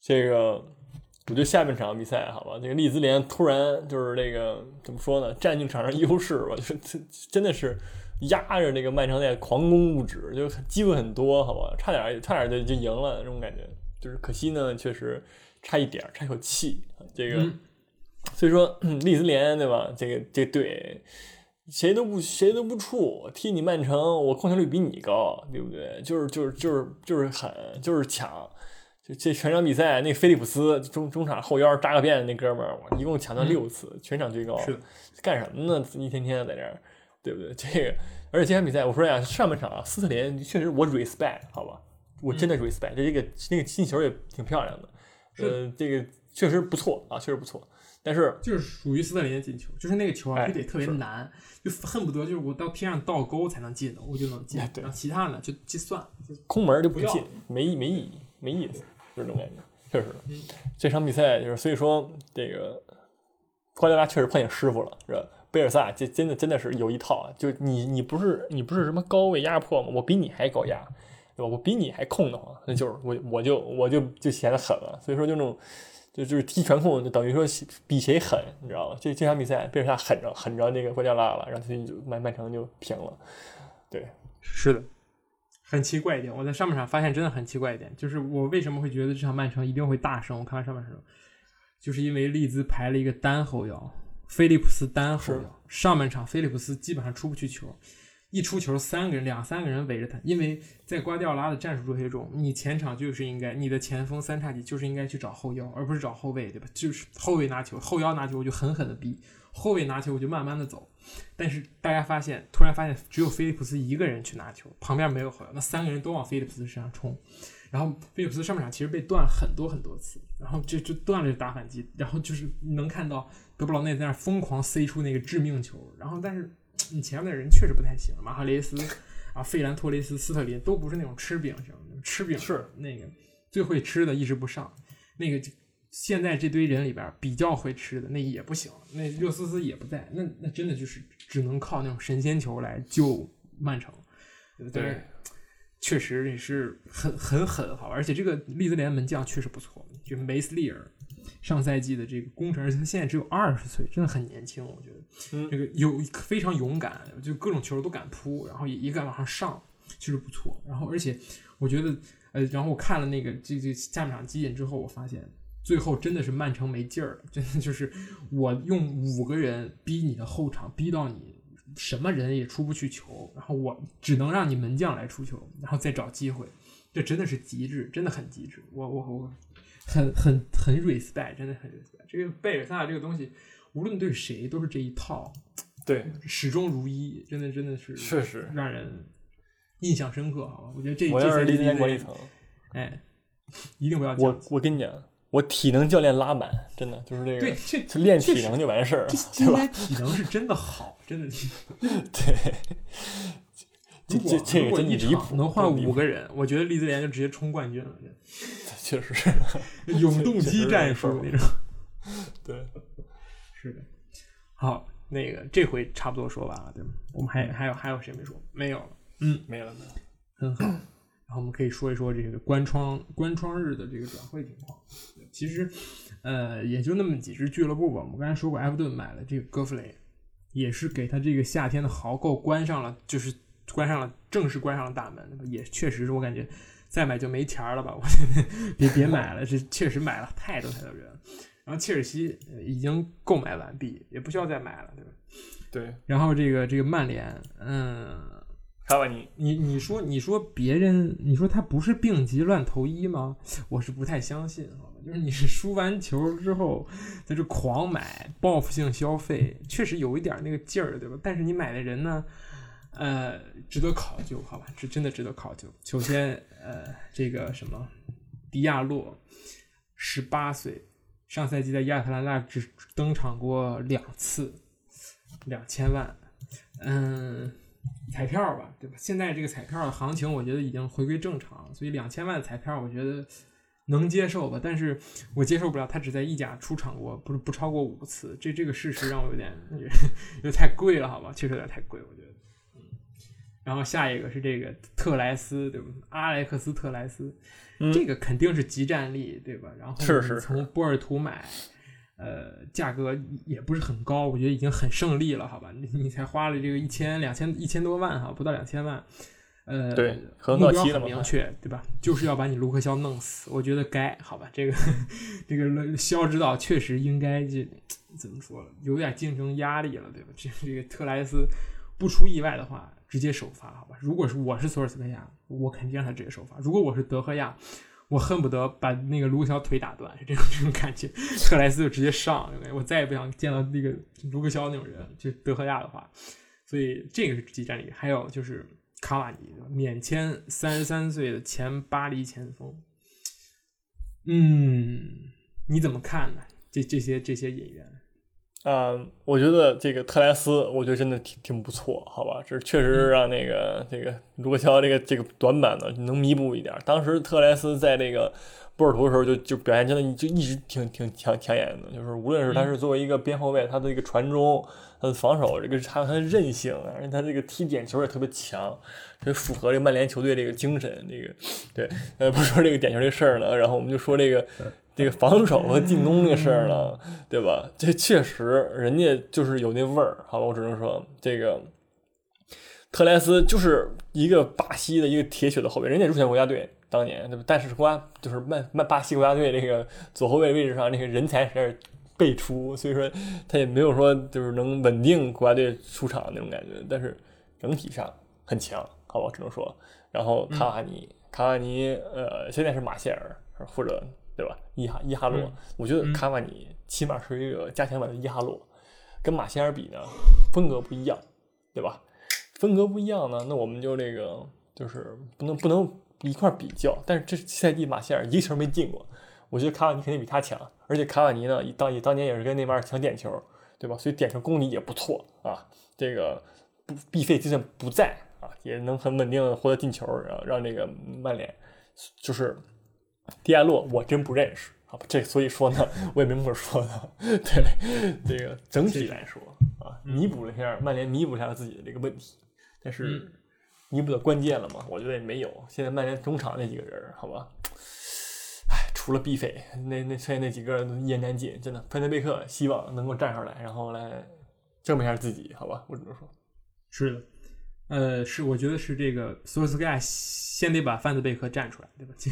这个，我觉得下半场比赛，好吧，这个利兹联突然就是那个怎么说呢，占据场上优势吧，*laughs* 就是真的是压着那个曼城在狂攻不止，就机会很多，好吧，差点差点就就赢了那种感觉，就是可惜呢，确实差一点儿，差一口气，这个，嗯所以说利兹联对吧，这个这队。谁都不谁都不怵，踢你曼城，我控球率比你高，对不对？就是就是就是就是狠，就是抢。就这全场比赛，那菲利普斯中中场后腰扎个辫子那哥们儿，我一共抢到六次，全场最高。是干什么呢？一天天在这儿，对不对？*laughs* 这个，而且这场比赛，我说呀，上半场啊，斯特林确实我 respect，好吧，我真的 respect，、这个那个进球也挺漂亮的，呃，这个确实不错啊，确实不错。但是就是属于斯特林的进球，就是那个球啊，就得特别是难，就恨不得就是我到天上倒钩才能进的，我就能进然后其他的就计算。就空门就不进，没意没意义，没意思，就是这种感觉，确实嗯。这场比赛就是，所以说这个瓜迪奥拉确实碰见师傅了，是吧？贝尔萨这真的真的是有一套啊！就你你不是你不是什么高位压迫吗？我比你还高压，对吧？我比你还控的慌，那就是我我就我就就显得狠了。所以说就那种就就是踢传控，就等于说比谁狠，你知道吧？这这场比赛贝尔萨狠着狠着那个瓜迪奥拉了，然后他就曼曼城就平了。对，是的，很奇怪一点，我在上半场发现真的很奇怪一点，就是我为什么会觉得这场曼城一定会大胜？我看完上半场，就是因为利兹排了一个单后腰，菲利普斯单后腰，上半场菲利普斯基本上出不去球。一出球，三个人、两三个人围着他，因为在瓜迪奥拉的战术哲学中，你前场就是应该，你的前锋三叉戟就是应该去找后腰，而不是找后卫，对吧？就是后卫拿球，后腰拿球我就狠狠的逼，后卫拿球我就慢慢的走。但是大家发现，突然发现只有菲利普斯一个人去拿球，旁边没有后腰，那三个人都往菲利普斯身上冲。然后菲利普斯上半场其实被断很多很多次，然后就就断了就打反击，然后就是能看到德布劳内在那儿疯狂塞出那个致命球，然后但是你前面的人确实不太行，马哈雷斯啊、费兰托雷斯、斯特林都不是那种吃饼型的，吃饼是那个最会吃的一直不上，那个现在这堆人里边比较会吃的那也不行，那热苏斯也不在，那那真的就是只能靠那种神仙球来救曼城？对确实也是很很狠，好吧，而且这个利兹联门将确实不错，就梅斯利尔，上赛季的这个功臣，而且他现在只有二十岁，真的很年轻，我觉得，嗯这个有非常勇敢，就各种球都敢扑，然后也也敢往上上，其实不错。然后而且我觉得，呃，然后我看了那个这这下半场集锦之后，我发现最后真的是曼城没劲儿了，真的就是我用五个人逼你的后场，逼到你什么人也出不去球，然后我只能让你门将来出球，然后再找机会，这真的是极致，真的很极致。我我我很很很 respect，真的很 respect。这个贝尔萨这个东西，无论对谁都是这一套，对，始终如一，真的真的是确实。让人印象深刻。啊，我觉得这我要是利兹这赛季的联管理层，哎，一定不要我。我跟你讲，我体能教练拉满，真的就是这对个，，这就练体能就完事儿了，对吧？体能是真的好，真的。*laughs* 对，这这这个真离谱，场能换五个人，我觉得利兹联就直接冲冠军了，确实是，*laughs* 永动机战术那种。*laughs* 对，是的。好，那个这回差不多说完了，对吗？我们还还有还有谁没说？没有了。嗯，没了没了。很好。然后我们可以说一说这个关窗关窗日的这个转会情况。其实，呃，也就那么几支俱乐部吧。我们刚才说过，埃弗顿买了这个戈弗雷，也是给他这个夏天的豪购关上了，就是关上了，正式关上了大门。也确实是我感觉再买就没钱儿了吧？我别别买了，这确实买了太多太多人。然后切尔西呃已经购买完毕，也不需要再买了，对吧？对，然后这个这个曼联，嗯，卡瓦尼，你你说你说别人，你说他不是病急乱投医吗？*laughs* 我是不太相信，好吧？就是你是输完球之后在这狂买，报复性消费，确实有一点那个劲儿，对吧？但是你买的人呢，呃，值得考究，好吧？这真的值得考究。首先，呃，这个什么，迪亚洛，十八岁，上赛季在亚特兰大只登场过两次，两千万，嗯。彩票吧，对吧？现在这个彩票的行情，我觉得已经回归正常，所以两千万的彩票，我觉得能接受吧。但是我接受不了他只在意甲出场过，不是不超过五次，这这个事实让我有点有点太贵了，好吧？确实有点太贵，我觉得。然后下一个是这个特莱斯，对吧？阿莱克斯特莱斯，嗯这个肯定是集战力，对吧？然后从波尔图买，呃，价格也不是很高，我觉得已经很胜利了，好吧？你你才花了这个一千两千一千多万哈，不到两千万，呃，对合目标很明确，对吧？就是要把你卢克肖弄死，我觉得该，好吧？这个这个肖指导确实应该就怎么说，有点竞争压力了，对吧？这这个特莱斯不出意外的话，直接首发，好吧？如果是我是索尔斯克亚，我肯定让他直接首发。如果我是德赫亚，我恨不得把那个卢克肖腿打断，是这种这种感觉。特莱斯就直接上，我再也不想见到那个卢克肖那种人，就德赫亚的话，所以这个是激战力。还有就是卡瓦尼，免签三十三岁的前巴黎前锋，嗯，你怎么看呢？这这些这些演员？嗯，我觉得这个特莱斯，我觉得真的挺挺不错，好吧？这确实让那个这个卢克肖这个这个短板呢能弥补一点。当时特莱斯在这个波尔图的时候就就表现真的就一直挺挺抢抢眼的，就是无论是他是作为一个边后卫，他的一个传中，他的防守，这个还有他的韧性，而且他这个踢点球也特别强，这符合这个曼联球队这个精神。这个对，呃，不说这个点球这事儿了，然后我们就说这个。这个防守和进攻这个事儿呢，对吧？这确实人家就是有那味儿，好吧？我只能说这个特莱斯就是一个巴西的一个铁血的后卫，人家入选国家队当年，对吧？但是国家就是曼曼巴西国家队这个左后卫位置上，这个人才实在是辈出，所以说他也没有说就是能稳定国家队出场那种感觉，但是整体上很强，好吧？我只能说。然后卡瓦尼，卡瓦尼，呃，现在是马歇尔或者。对吧？伊哈伊哈洛，嗯、我觉得卡瓦尼起码是一个加强版的伊哈洛，跟马歇尔比呢，风格不一样，对吧？风格不一样呢，那我们就这个就是不能不能一块比较。但是这赛季马歇尔一个球没进过，我觉得卡瓦尼肯定比他强，而且卡瓦尼呢，当也当年也是跟内马尔抢点球，对吧？所以点球功力也不错啊。这个不必费就算不在啊，也能很稳定的获得进球，然后让这个曼联就是。迪亚洛我真不认识好吧，这所以说呢，我也没么说的。对这个整体来说啊，弥补了一下曼联弥补一下自己的这个问题，但是弥补的关键了吗？我觉得也没有。现在曼联中场那几个人，好吧，哎，除了毕费，那那剩下那几个一言难尽，真的。范德贝克希望能够站上来，然后来证明一下自己，好吧，我只能说，是的。呃，是，我觉得是这个索尔斯克亚先得把范德贝克站出来，对吧？这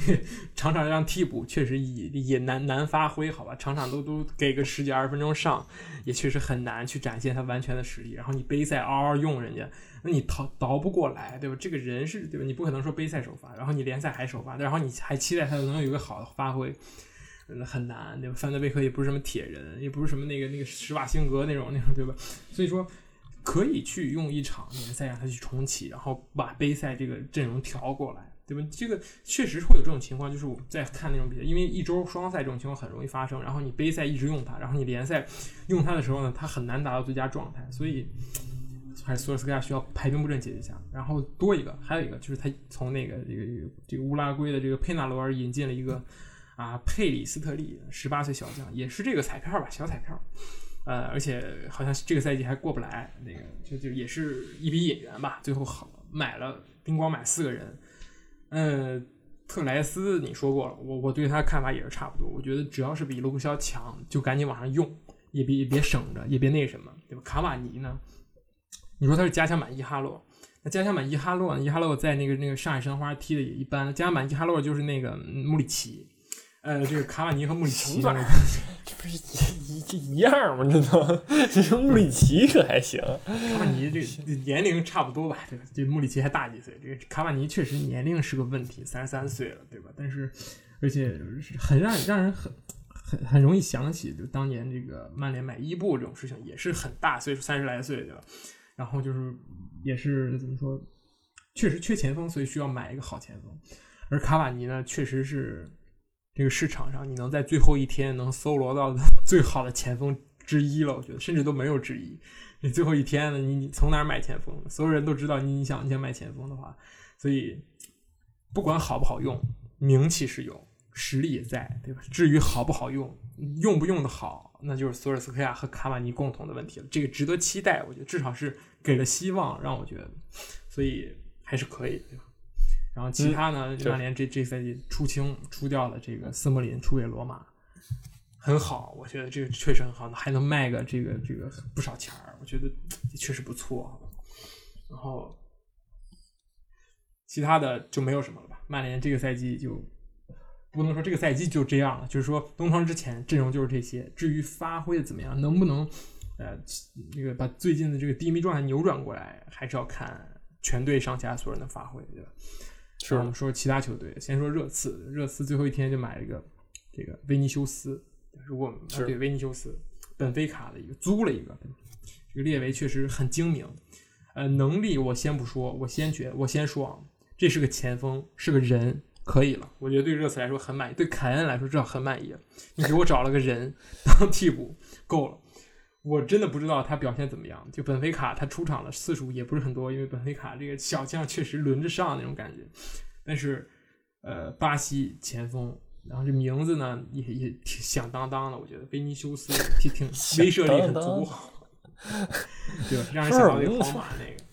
场场让替补确实也也难难发挥，好吧？场场都都给个十几二十分钟上，也确实很难去展现他完全的实力。然后你杯赛嗷嗷用人家，那你倒倒不过来，对吧？这个人是对吧？你不可能说杯赛首发，然后你联赛还首发，然后你还期待他能有一个好的发挥，很难，对吧？范德贝克也不是什么铁人，也不是什么那个那个施瓦辛格那种那种，对吧？所以说。可以去用一场联赛让他去重启，然后把杯赛这个阵容调过来，对吧？这个确实会有这种情况，就是我在看那种比赛，因为一周双赛这种情况很容易发生。然后你杯赛一直用他，然后你联赛用他的时候呢，他很难达到最佳状态，所以还是索尔斯克亚需要排兵布阵解决一下。然后多一个，还有一个就是他从那个这个这个乌拉圭的这个佩纳罗尔引进了一个啊佩里斯特利，十八岁小将，也是这个彩票吧，小彩票。呃，而且好像这个赛季还过不来，那个就就也是一笔引援吧，最后好买了，丁光买四个人。嗯，特莱斯你说过了，我我对他看法也是差不多，我觉得只要是比卢克肖强，就赶紧往上用，也别也别省着，也别那什么，对吧？卡瓦尼呢？你说他是加强版伊哈洛，那加强版伊哈洛？伊哈洛在那个那个上海申花踢的也一般，加强版伊哈洛就是那个穆里奇。呃，这个卡瓦尼和穆里奇，*laughs* 这不是一一一样吗？这都，*laughs* 其实穆里奇可还行，卡瓦尼这年龄差不多吧，对吧？这穆里奇还大几岁，这个卡瓦尼确实年龄是个问题，三十三岁了，对吧？但是，而且很让让人很很很容易想起，就当年这个曼联买伊布这种事情，也是很大岁数，三十来岁，对吧？然后就是也是怎么说，确实缺前锋，所以需要买一个好前锋，而卡瓦尼呢，确实是。这个市场上，你能在最后一天能搜罗到的 *laughs* 最好的前锋之一了，我觉得甚至都没有之一。你最后一天呢，你你从哪儿买前锋？所有人都知道你你想你想买前锋的话，所以不管好不好用，名气是有，实力也在，对吧？至于好不好用，用不用的好，那就是索尔斯克亚和卡瓦尼共同的问题了。这个值得期待，我觉得至少是给了希望，让我觉得，所以还是可以，对吧？然后其他呢，曼联这这赛季出清出掉了这个斯莫林，出给罗马，很好，我觉得这个确实很好，还能卖个这个这个不少钱儿，我觉得确实不错。然后其他的就没有什么了吧？曼联这个赛季就。不能说这个赛季就这样了，就是说东窗之前阵容就是这些。至于发挥的怎么样，能不能呃这个把最近的这个低迷状态扭转过来，还是要看全队上下所有人的发挥，对吧？是我们说其他球队，先说热刺，热刺最后一天就买了一个这个维尼修斯，如果对维尼修斯，本菲卡的一个租了一个，这个列维确实很精明，呃，能力我先不说，我先觉我先说啊，这是个前锋，是个人。可以了，我觉得对热刺来说很满意，对凯恩来说至少很满意。你给我找了个人当替补，够了。我真的不知道他表现怎么样。就本菲卡，他出场的次数也不是很多，因为本菲卡这个小将确实轮着上那种感觉。但是，呃，巴西前锋，然后这名字呢也也挺响当当的，我觉得维尼修斯挺 *laughs* 挺威慑力很足，*laughs* 对，让人想到那个皇马那个。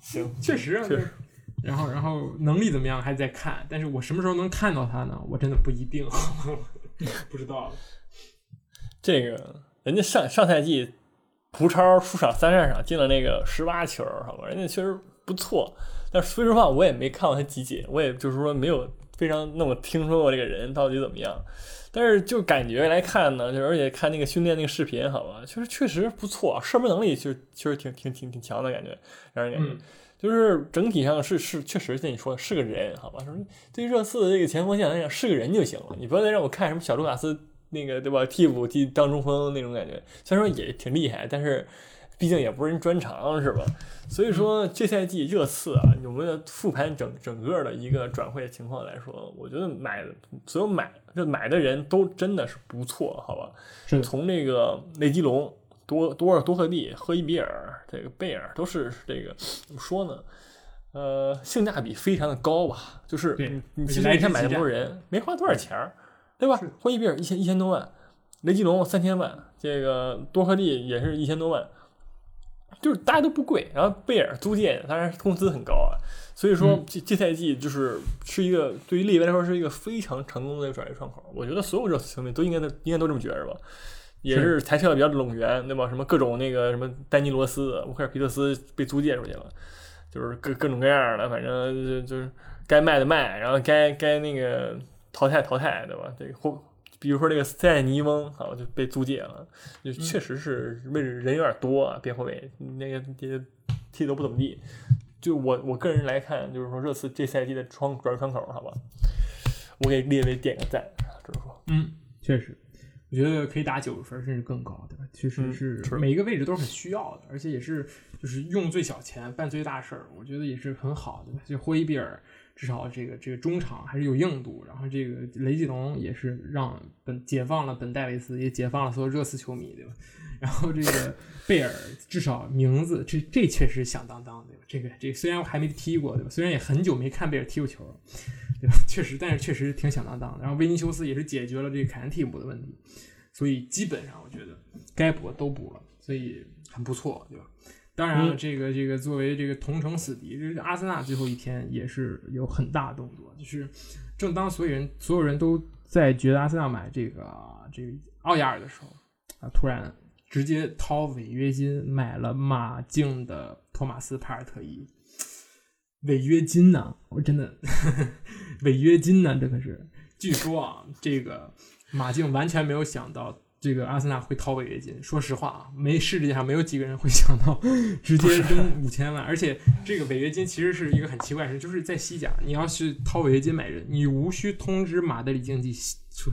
行，确实啊。然后，然后能力怎么样还在看，但是我什么时候能看到他呢？我真的不一定，*laughs* 不知道。这个人家上上赛季，葡超出场三战场进了那个十八球，好吧，人家确实不错。但说实话，我也没看过他集锦，我也就是说没有非常那么听说过这个人到底怎么样。但是就感觉来看呢，就而且看那个训练那个视频，好吧，确实确实不错，射门能力确实确实挺挺挺挺强的感觉，让人感觉。就是整体上是是确实像你说是个人，好吧？说对热刺的这个前锋线来讲是个人就行了，你不要再让我看什么小卢卡斯那个对吧？替补替当中锋那种感觉，虽然说也挺厉害，但是毕竟也不是人专长是吧？所以说这赛季热刺啊，我们的复盘整整个的一个转会情况来说，我觉得买所有买这买的人都真的是不错，好吧？是从那个内基隆。多多尔多赫蒂、赫伊比尔、这个贝尔都是这个怎么说呢？呃，性价比非常的高吧？就是你你其实一天买那么多人，没花多少钱儿，对吧？霍伊比尔一千一千多万，雷吉隆三千万，这个多赫利也是一千多万，就是大家都不贵。然后贝尔租借，当然工资很高啊。所以说这这赛季就是是一个对于利维来说是一个非常成功的一个转会窗口。我觉得所有热刺球迷都应该都应该都这么觉着吧。也是裁撤的比较拢圆，对吧？什么各种那个什么丹尼罗斯、乌克尔皮特斯被租借出去了，就是各各种各样的，反正就就是该卖的卖，然后该该那个淘汰淘汰，对吧？这个或比如说这个塞尼翁，啊就被租借了，就确实是位置人有点多啊，边后卫那个踢踢都不怎么地。就我我个人来看，就是说热刺这赛季的窗转窗口，好吧，我给列为点个赞，就是说，嗯，确实。我觉得可以打九十分甚至更高，对吧？确实是每一个位置都是很需要的，而且也是就是用最小钱办最大事儿，我觉得也是很好的。就霍伊比尔至少这个这个中场还是有硬度，然后这个雷吉隆也是让本解放了本戴维斯，也解放了所有热刺球迷，对吧？*laughs* 然后这个贝尔至少名字这这确实响当当，对吧？这个这个虽然我还没踢过，对吧？虽然也很久没看贝尔踢过球，对吧？*laughs* 确实，但是确实挺响当当的。然后维尼修斯也是解决了这个凯恩替补的问题，所以基本上我觉得该补的都补了，所以很不错，对吧？当然了，这个这个作为这个同城死敌，这阿森纳最后一天也是有很大动作，就是正当所有人所有人都在觉得阿森纳买这个这个奥亚尔的时候，啊，突然。直接掏违约金买了马竞的托马斯帕尔特伊，违约金呢？我真的 *laughs* 违约金呢？这可是，据说啊，这个马竞完全没有想到这个阿森纳会掏违约金。说实话啊，没世界上没有几个人会想到 *laughs* 直接扔五千万，而且这个违约金其实是一个很奇怪的事，就是在西甲，你要去掏违约金买人，你无需通知马德里竞技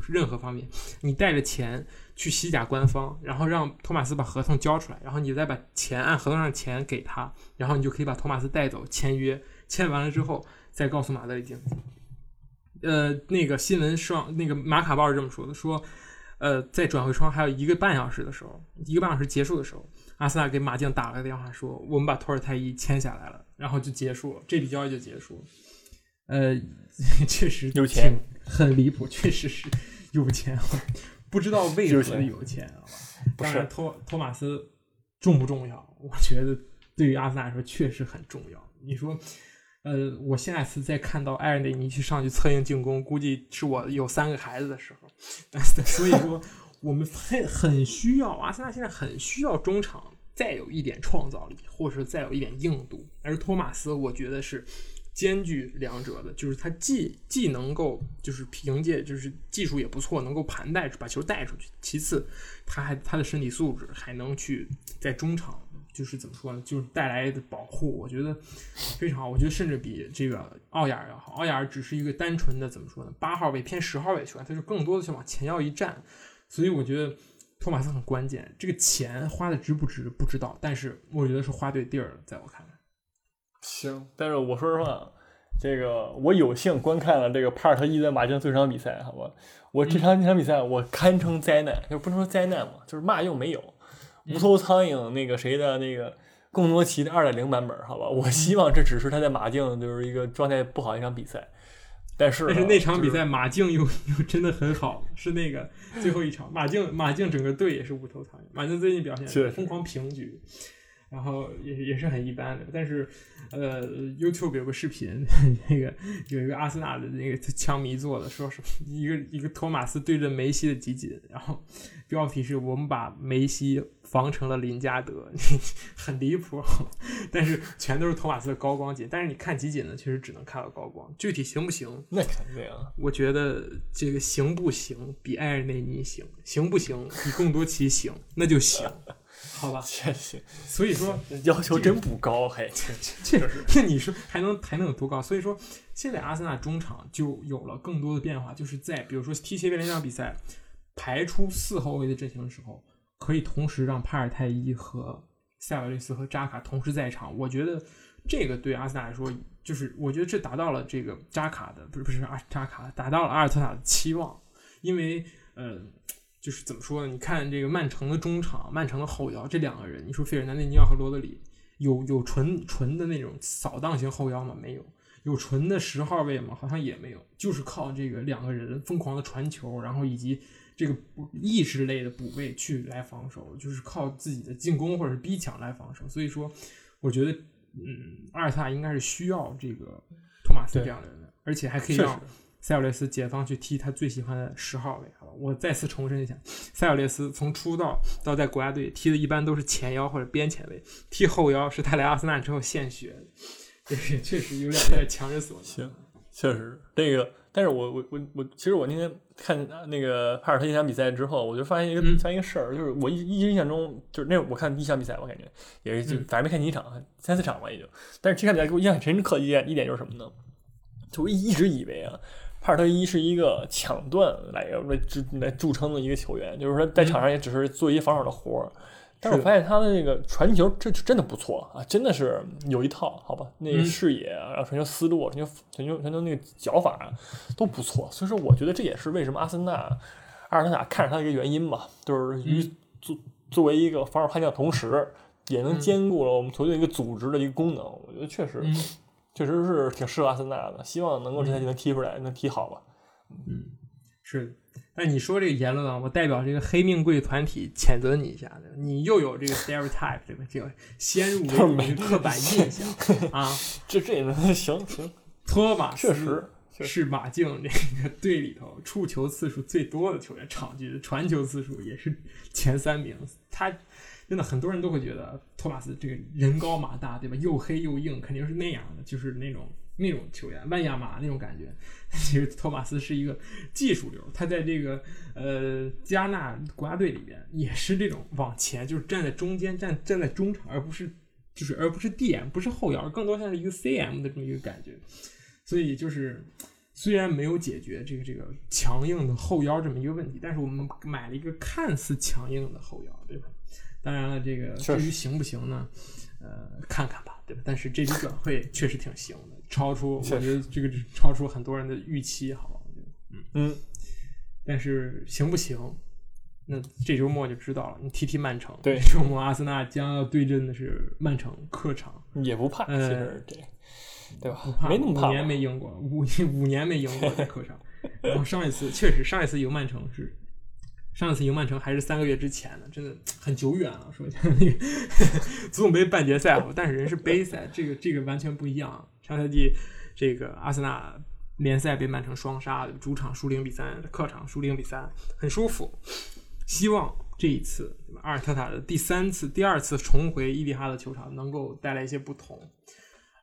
任何方面，你带着钱。去西甲官方，然后让托马斯把合同交出来，然后你再把钱按合同上钱给他，然后你就可以把托马斯带走签约，签完了之后再告诉马德里竞技。呃，那个新闻上那个马卡报是这么说的，说，呃，在转会窗还有一个半小时的时候，一个半小时结束的时候，阿森纳给马竞打了个电话，说我们把托尔泰伊签下来了，然后就结束了，这笔交易就结束了。呃，*laughs* 确实有钱挺，很离谱，确实是有钱，不知道为什么有钱当然，是托托马斯重不重要？我觉得对于阿森纳来说确实很重要。你说，呃，我下次再看到艾尔内尼去上去策应进攻，估计是我有三个孩子的时候。*laughs* 所以说，我们很很需要阿森纳现在很需要中场再有一点创造力，或者是再有一点硬度。而托马斯，我觉得是兼具两者的，就是他既既能够就是凭借就是技术也不错，能够盘带把球带出去；其次，他还他的身体素质还能去在中场就是怎么说呢，就是带来的保护，我觉得非常好。我觉得甚至比这个奥亚尔要好。奥亚尔只是一个单纯的怎么说呢，八号位偏十号位的球员，他就更多的去往前要一站，所以我觉得。托马斯很关键，这个钱花的值不值不知道，但是我觉得是花对地儿了，在我看来。行，但是我说实话，这个我有幸观看了这个帕尔特伊的马竞最后场比赛，好吧？我这场这场比赛我堪称灾难，就不能说灾难嘛，就是嘛用没有，无头苍蝇那个谁的那个贡多奇的二点零版本，好吧？我希望这只是他在马竞就是一个状态不好的一场比赛，但是但是那场比赛马竞又又真的很好，是那个最后一场，马竞马竞整个队也是无头苍蝇，马竞最近表现是疯狂平局，然后也也是很一般的。但是呃，YouTube 有个视频，那个有一个阿森纳的那个枪迷做的，说是一个一个托马斯对阵梅西的集锦，然后标题是我们把梅西防成了林加德，*laughs* 很离谱，但是全都是托马斯的高光集，但是你看集锦呢，确实只能看到高光，具体行不行？那肯定啊，我觉得这个行不行比埃尔内尼行，行不行比贡多奇行，那就行，*laughs* 好吧？*laughs* 确实所以说，*laughs* 要求真不高，嘿，确实，那你说还能还能有多高？所以说，现在阿森纳中场就有了更多的变化，就是在比如说踢谢菲联这场比赛，排出四后卫的阵型的时候，可以同时让帕尔泰伊和塞瓦略斯和扎卡同时在场。我觉得这个对阿森纳来说，就是我觉得这达到了这个扎卡的不是不是阿扎卡达到了阿尔特塔的期望，因为呃。就是怎么说呢？你看这个曼城的中场、曼城的后腰这两个人，你说费尔南内尼奥和罗德里有有纯纯的那种扫荡型后腰吗？没有。有纯的十号位吗？好像也没有。就是靠这个两个人疯狂的传球，然后以及这个意识类的补位去来防守，就是靠自己的进攻或者是逼抢来防守。所以说，我觉得，嗯，阿尔萨应该是需要这个托马斯这样的人的，而且还可以让塞尔列斯解放去踢他最喜欢的十号位。好吧，我再次重申一下，塞尔列斯从出道到在国家队踢的一般都是前腰或者边前卫，踢后腰是他来阿森纳之后现学的，这个确实有点有点强人所难。行，确实这个，但是我我我我，其实我那天看那个帕尔特一场比赛之后，我就发现一个、嗯发现一个事儿，就是我一一直印象中就是那我看第一场比赛，我感觉也是就嗯反正没看几场，三四场吧也就，但是这场比赛给我印象很深刻的一点一点就是什么呢？就我一直以为啊。帕尔特伊是一个抢断来来著来著称的一个球员，就是说在场上也只是做一些防守的活儿，但是我发现他的那个传球，这真的不错啊，真的是有一套，好吧？那个嗯。视野啊，然后传球思路、传球、传球、传球那个脚法啊都不错，所以说我觉得这也是为什么阿森纳、阿尔特塔看着他的一个原因吧，就是于嗯作作为一个防守悍将，同时也能嗯。兼顾了我们球队一个组织的一个功能，我觉得确实嗯确实是挺适合阿森纳的，希望能够这赛季能踢出来，能踢好吧。嗯是的，那你说这个言论啊，我代表这个黑命贵团体谴责你一下，你又有这个 stereotype 对吧？这个先入为主的刻板印象啊。*laughs* 这这也能行行，托马斯确实是马竞这个队里头触球次数最多的球员，场均传球次数也是前三名。他真的很多人都会觉得托马斯这个人高马大，对吧？又黑又硬，肯定是那样的，就是那种那种球员，万亚马那种感觉。*laughs* 其实托马斯是一个技术流，他在这个呃加纳国家队里边也是这种往前，就是站在中间，站站在中场，而不是就是而不是 DM，不是后腰，更多像是一个 CM 的这么一个感觉。所以就是虽然没有解决这个这个强硬的后腰这么一个问题，但是我们买了一个看似强硬的后腰，对吧？当然了，这个至于行不行呢？呃，看看吧，对吧？但是这笔转会确实挺行的，超出我确觉得这个超出很多人的预期，好吧？嗯，嗯，但是行不行？那这周末就知道了。你踢踢曼城，对这周末阿森纳将要对阵的是曼城客场。也不怕，其呃实这对吧不？怕，没那么怕。*laughs* 五年没赢过，五五年没赢过在客场。*laughs* 然后上一次确实，上一次赢曼城是上次赢曼城还是三个月之前呢，真的很久远了。说一下那个 *laughs* 足总杯半决赛，但是人是杯赛，这个这个完全不一样。上赛季这个阿森纳联赛被曼城双杀，主场输零比三，客场输零比三，很舒服。希望这一次阿尔特塔的第三次、第二次重回伊蒂哈德球场能够带来一些不同。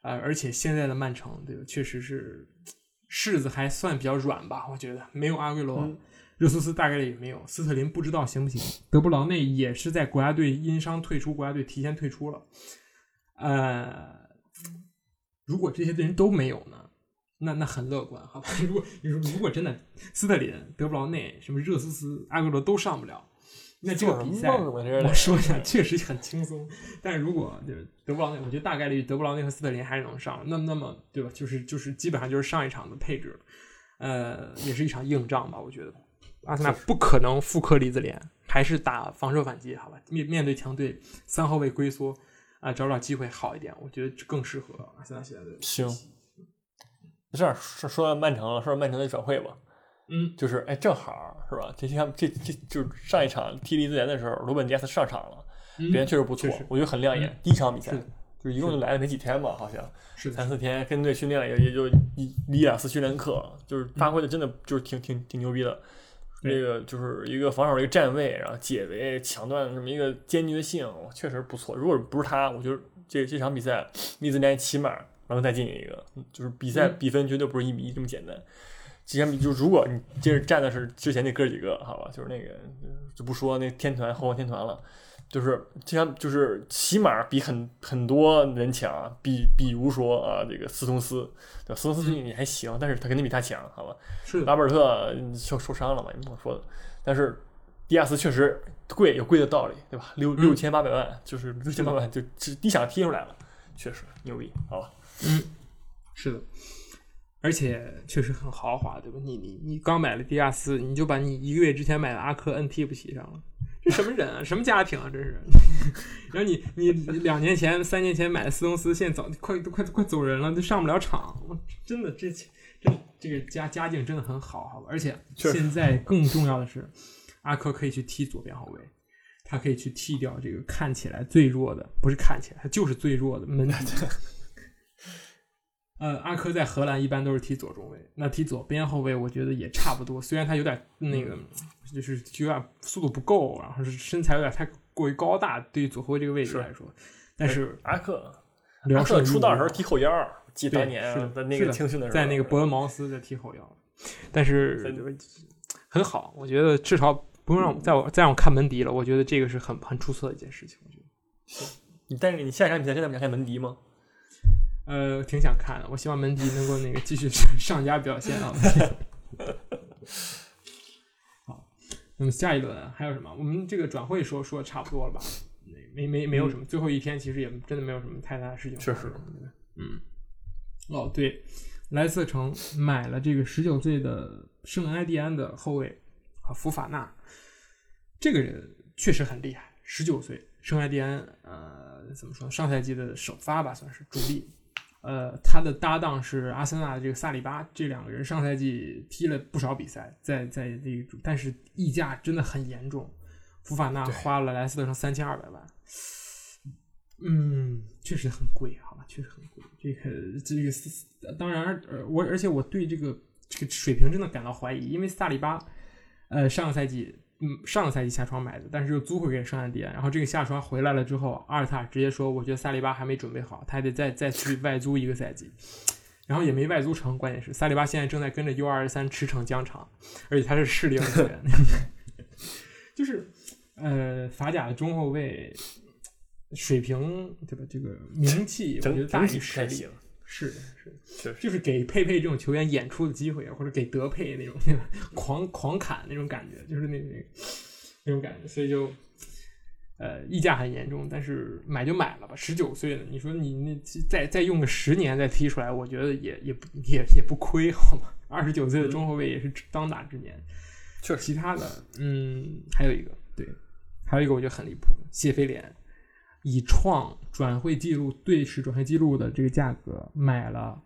呃，而且现在的曼城，对吧？确实是 *tsk* 柿子还算比较软吧，我觉得没有阿圭罗，热苏斯大概率也没有，斯特林不知道行不行，德布劳内也是在国家队因伤退出，国家队提前退出了。呃，如果这些人都没有呢，那那很乐观，好吧？如果你说如果真的斯特林、德布劳内、什么热苏斯、阿圭罗都上不了，那这个比赛我说一下，确实很轻松。但是如果就是德布劳内，我觉得大概率德布劳内和斯特林还是能上。那么那么对吧？就是就是基本上就是上一场的配置，呃，也是一场硬仗吧。我觉得阿森纳不可能复刻里兹联，还是打防守反击，好吧？面面对强队，三号位龟缩啊、找找机会好一点，我觉得更适合阿森纳现在的。行，这样说说曼城了，说到曼城的转会吧，嗯，就是哎，正好是吧？这像这这就是上一场踢利兹联的时候，罗本迪亚斯上场了，嗯表现确实不错我觉得很亮眼。第一场比赛就是一共就来了没几天吧，好像是，三四天，跟队训练了也也就一一两次训练课，就是发挥的真的就是挺挺挺牛逼的。对这个就是一个防守的一个站位，然后解围、抢断这么一个坚决性，确实不错。如果不是他，我觉得这这场比赛利兹联起码能再进一个，就是比赛嗯比分绝对不是一比一这么简单。之前比就如果你接着站的是之前那哥几个，好吧，就是那个就不说那天团后防天团了，就是这场就是起码比很很多人强，比比如说啊这个斯通斯，对？斯通斯最近也还行，但是他肯定比他强，好吧？是的，拉贝尔特受受伤了嘛，也不好说的。但是迪亚斯确实贵，有贵的道理，对吧？六嗯六千八百万，就是六千八百万，就只一想踢出来了，确实牛逼，好吧？嗯，是的，而且确实很豪华，对吧？你你你刚买了迪亚斯，你就把你一个月之前买的阿科恩踢不起上了，这什么人啊？什么家庭啊？这是。然后你你两年前、三年前买的斯通斯，现在早快都快快走人了，都上不了场。我真的这这这个家家境真的很好，好吧？而且现在更重要的是，阿科可以去踢左边后卫。他可以去踢掉这个看起来最弱的，不是看起来，他就是最弱的门迪。*laughs* 呃，阿科在荷兰一般都是踢左中卫，那踢左边后卫，我觉得也差不多。虽然他有点那个，就是有点速度不够，然后是身材有点太过于高大，对于左后卫这个位置来说，但是阿克，阿克出道的时候踢后腰，记得当年是的那个青训的时候，在那个伯恩茅斯在踢后腰，但是很好，我觉得至少不用让我再我再让我看门迪了，我觉得这个是很很出色的一件事情。我觉得你但是你下一场比赛真的不想看门迪吗？*laughs* 呃挺想看的，我希望门迪能够那个继续 *laughs* 上佳表现啊。*laughs* 好，那么下一轮还有什么？我们这个转会说说的差不多了吧？没没没有什么，最后一天其实也真的没有什么太大的事情。确实嗯。哦，对，莱斯特城买了这个十九岁的圣埃蒂安的后卫啊，福法纳，这个人确实很厉害，十九岁，圣埃蒂安，呃，怎么说？上赛季的首发吧，算是主力。呃，他的搭档是阿森纳的这个萨里巴，这两个人上赛季踢了不少比赛，在在这个，但是溢价真的很严重。福法纳花了莱斯特城三千二百万，嗯，确实很贵，好吧，确实很贵。这个这个当然，呃，我而且我对这个这个水平真的感到怀疑，因为萨里巴，呃，上个赛季，嗯，上个赛季夏窗买的，但是又租回给圣安迪安，然后这个夏窗回来了之后，阿尔塔直接说，我觉得萨利巴还没准备好，他还得再再去外租一个赛季。然后也没外租成，关键是萨利巴现在正在跟着 U 二三驰骋疆场，而且他是适龄球员，*laughs* 就是呃法甲的中后卫水平对吧？这个名气我觉得大于实力，太行，是的，是。就是给佩佩这种球员演出的机会，或者给德佩那种那种狂狂砍那种感觉，就是那那那种感觉，所以就呃溢价很严重，但是买就买了吧，十九岁了，你说你那再再用个十年再踢出来，我觉得也也不也也不亏，好吗？*laughs* 二十九岁的中后卫也是当打之年。确实其他的，嗯，还有一个对，还有一个我觉得很离谱，谢菲联以创转会记录队史转会记录的这个价格买了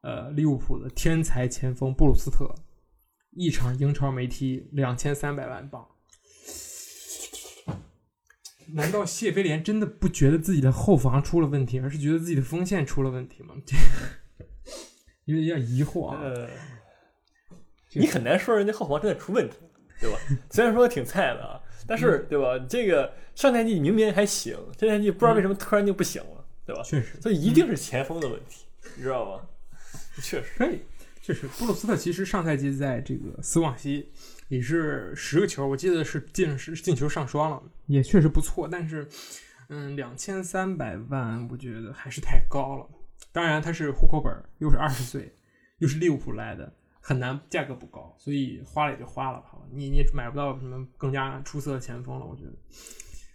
呃利物浦的天才前锋布鲁斯特，一场英超没踢两千三百万镑。难道谢菲联真的不觉得自己的后防出了问题，而是觉得自己的锋线出了问题吗？这 *laughs* 个有点疑惑啊。呃，你很难说人家后防真的出问题，对吧？*laughs* 虽然说挺菜的啊，但是对吧？这个上赛季明明还行，这赛季不知道为什么突然就不行了，对吧？确实，所以一定是前锋的问题，你知道吧？*laughs* 确实，可以，确实，布鲁斯特其实上赛季在这个斯旺西。也是十个球，我记得是进是进球上双了，也确实不错。但是，嗯，两千三百万，我觉得还是太高了。当然，他是户口本，又是二十岁，又是利物浦来的，很难价格不高，所以花了也就花了，好吧？你你买不到什么更加出色的前锋了，我觉得。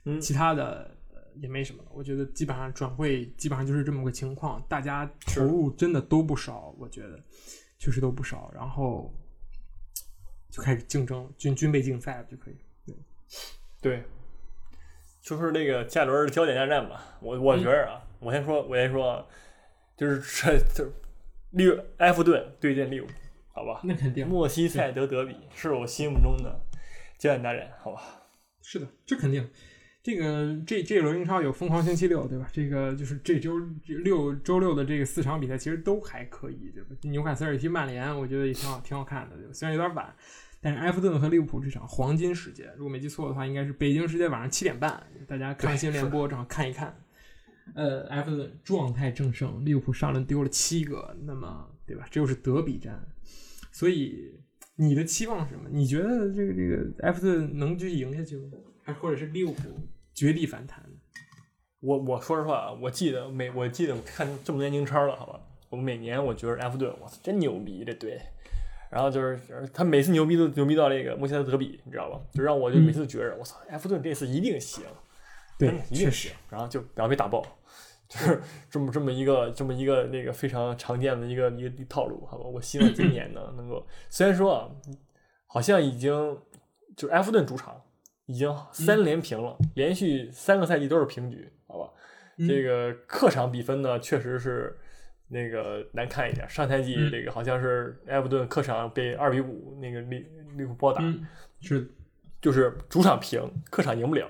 嗯，其他的也没什么了。我觉得基本上转会基本上就是这么个情况，大家投入真的都不少，我觉得确实都不少。然后。就开始竞争军军备竞赛就可以，对，对，就是那个下轮焦点大战吧。我我觉得啊，我先说，我先说，就是这就利埃弗顿对阵利物浦，好吧？那肯定。莫西塞德德比是我心目中的焦点大人，好吧？是的，这肯定。这个这这轮英超有疯狂星期六，对吧？这个就是这周六周六的这个四场比赛，其实都还可以，对吧？纽卡斯尔踢曼联，我觉得也挺好，挺好看的，对吧？虽然有点晚，但是埃弗顿和利物浦这场黄金时间，如果没记错的话，应该是北京时间晚上七点半，大家看新联播正好看一看。呃，埃弗顿状态正盛，利物浦上轮丢了七个，那么对吧？这又是德比战，所以你的期望是什么？你觉得这个这个埃弗顿能继续赢下去吗？还或者是利物浦绝地反弹？我我说实话啊，我记得每我记得我看这么多年英超了，好吧，我每年我觉得埃弗顿，我操，真牛逼这队。然后就是他每次牛逼都牛逼到这个莫西塞德比，你知道吧？就让我就每次都觉着，我操，埃弗顿这次一定行，对，一定行。然后就然后被打爆，就是这么这么一个这么一个那个非常常见的一个一个套路，好吧？我希望今年呢 *laughs* 能够，虽然说啊，好像已经就是埃弗顿主场。已经三连平了，连续三个赛季都是平局，好吧？这个客场比分呢，确实是那个难看一点。上赛季这个好像是埃弗顿客场被二比五那个利利物浦暴打，是就是主场平，客场赢不了。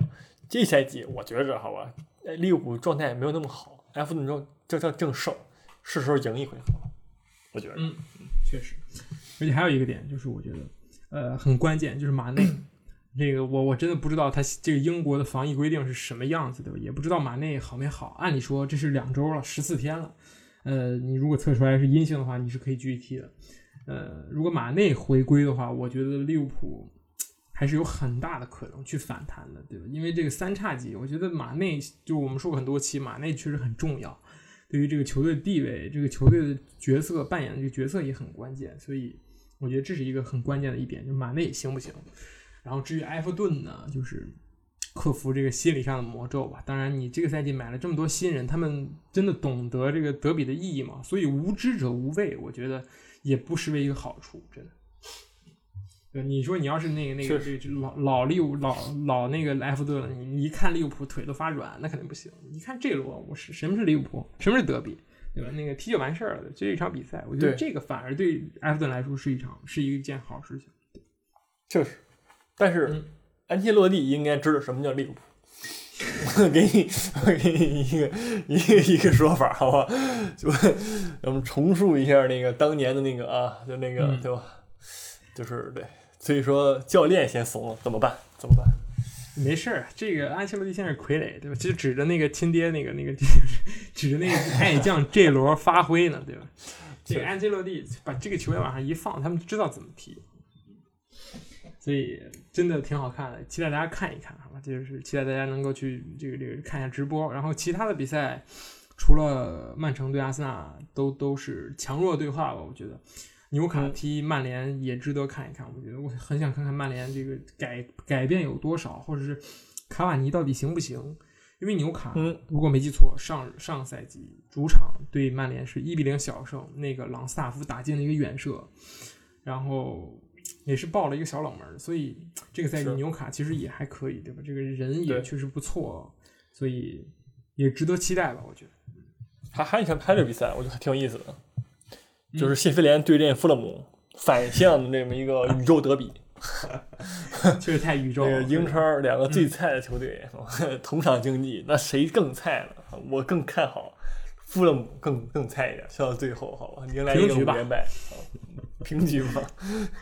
这赛季我觉着好吧，利物浦状态没有那么好，埃弗顿正正正正胜，是时候赢一回合了。我觉得，嗯，确实，而且还有一个点就是，我觉得呃很关键，就是马内。*clears throat* 这个我我真的不知道他这个英国的防疫规定是什么样子的，也不知道马内好没好。按理说这是两周了，十四天了，呃，你如果测出来是阴性的话，你是可以继续踢的。呃，如果马内回归的话，我觉得利物浦还是有很大的可能去反弹的，对吧？因为这个三叉戟，我觉得马内就我们说过很多期，马内确实很重要，对于这个球队的地位，这个球队的角色扮演的这个角色也很关键，所以我觉得这是一个很关键的一点，就马内行不行？然后至于埃弗顿呢，就是克服这个心理上的魔咒吧。当然，你这个赛季买了这么多新人，他们真的懂得这个德比的意义吗？所以无知者无畏，我觉得也不失为一个好处，真的。对，你说你要是那个那个这老老利物老老那个莱弗顿，你一看利物浦腿都发软，那肯定不行。你看这罗我是什么是利物浦，什么是德比，对吧？那个踢就完事儿了，这一场比赛，我觉得这个反而对埃弗顿来说是一场是一件好事情。确实。但是，安切洛蒂应该知道什么叫利物浦。我 *laughs* 给你，我给你一个一个一个说法，好吧？就我们重述一下那个当年的那个啊，就那个对吧？就是对，所以说教练先怂了，怎么办？怎么办？没事儿，这个安切洛蒂现在是傀儡，对吧？就指着那个亲爹，那个那个指着那个爱将这轮发挥呢，对吧？这个安切洛蒂把这个球员往上一放，他们知道怎么踢。所以真的挺好看的，期待大家看一看，好吧？就是期待大家能够去这个这个看一下直播。然后其他的比赛，除了曼城对阿森纳，都都是强弱对话吧。我觉得纽卡踢曼联也值得看一看。我觉得我很想看看曼联这个改改变有多少，或者是卡瓦尼到底行不行？因为纽卡如果没记错，上上赛季主场对曼联是一比零小胜，那个朗斯塔夫打进了一个远射，然后。也是爆了一个小冷门，所以这个赛季纽卡其实也还可以，对吧？这个人也确实不错，所以也值得期待吧，我觉得。还还有一场还有比赛，我觉得还挺有意思的，就是谢菲联对阵富勒姆反向的这么一个宇宙德比。*laughs* 确实太宇宙了。这个英超两个最菜的球队、同场竞技，那谁更菜呢？我更看好富勒姆更更菜一点，笑到最后好吧，迎来一个五连败，平局吧。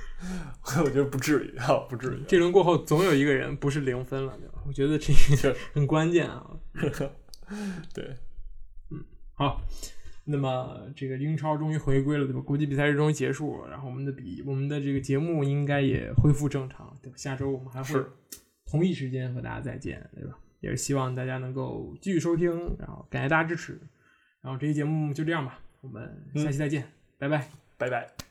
*laughs* 我觉得不至于啊，不至于。这轮过后，总有一个人不是零分了，对吧？我觉得这个很关键啊。*laughs* 对，嗯，好。那么这个英超终于回归了，对吧？国际比赛日终于结束，然后我们的比我们的这个节目应该也恢复正常，对吧？下周我们还会同一时间和大家再见，对吧？也是希望大家能够继续收听，然后感谢大家支持，然后这期节目就这样吧，我们下期再见，拜拜，拜拜。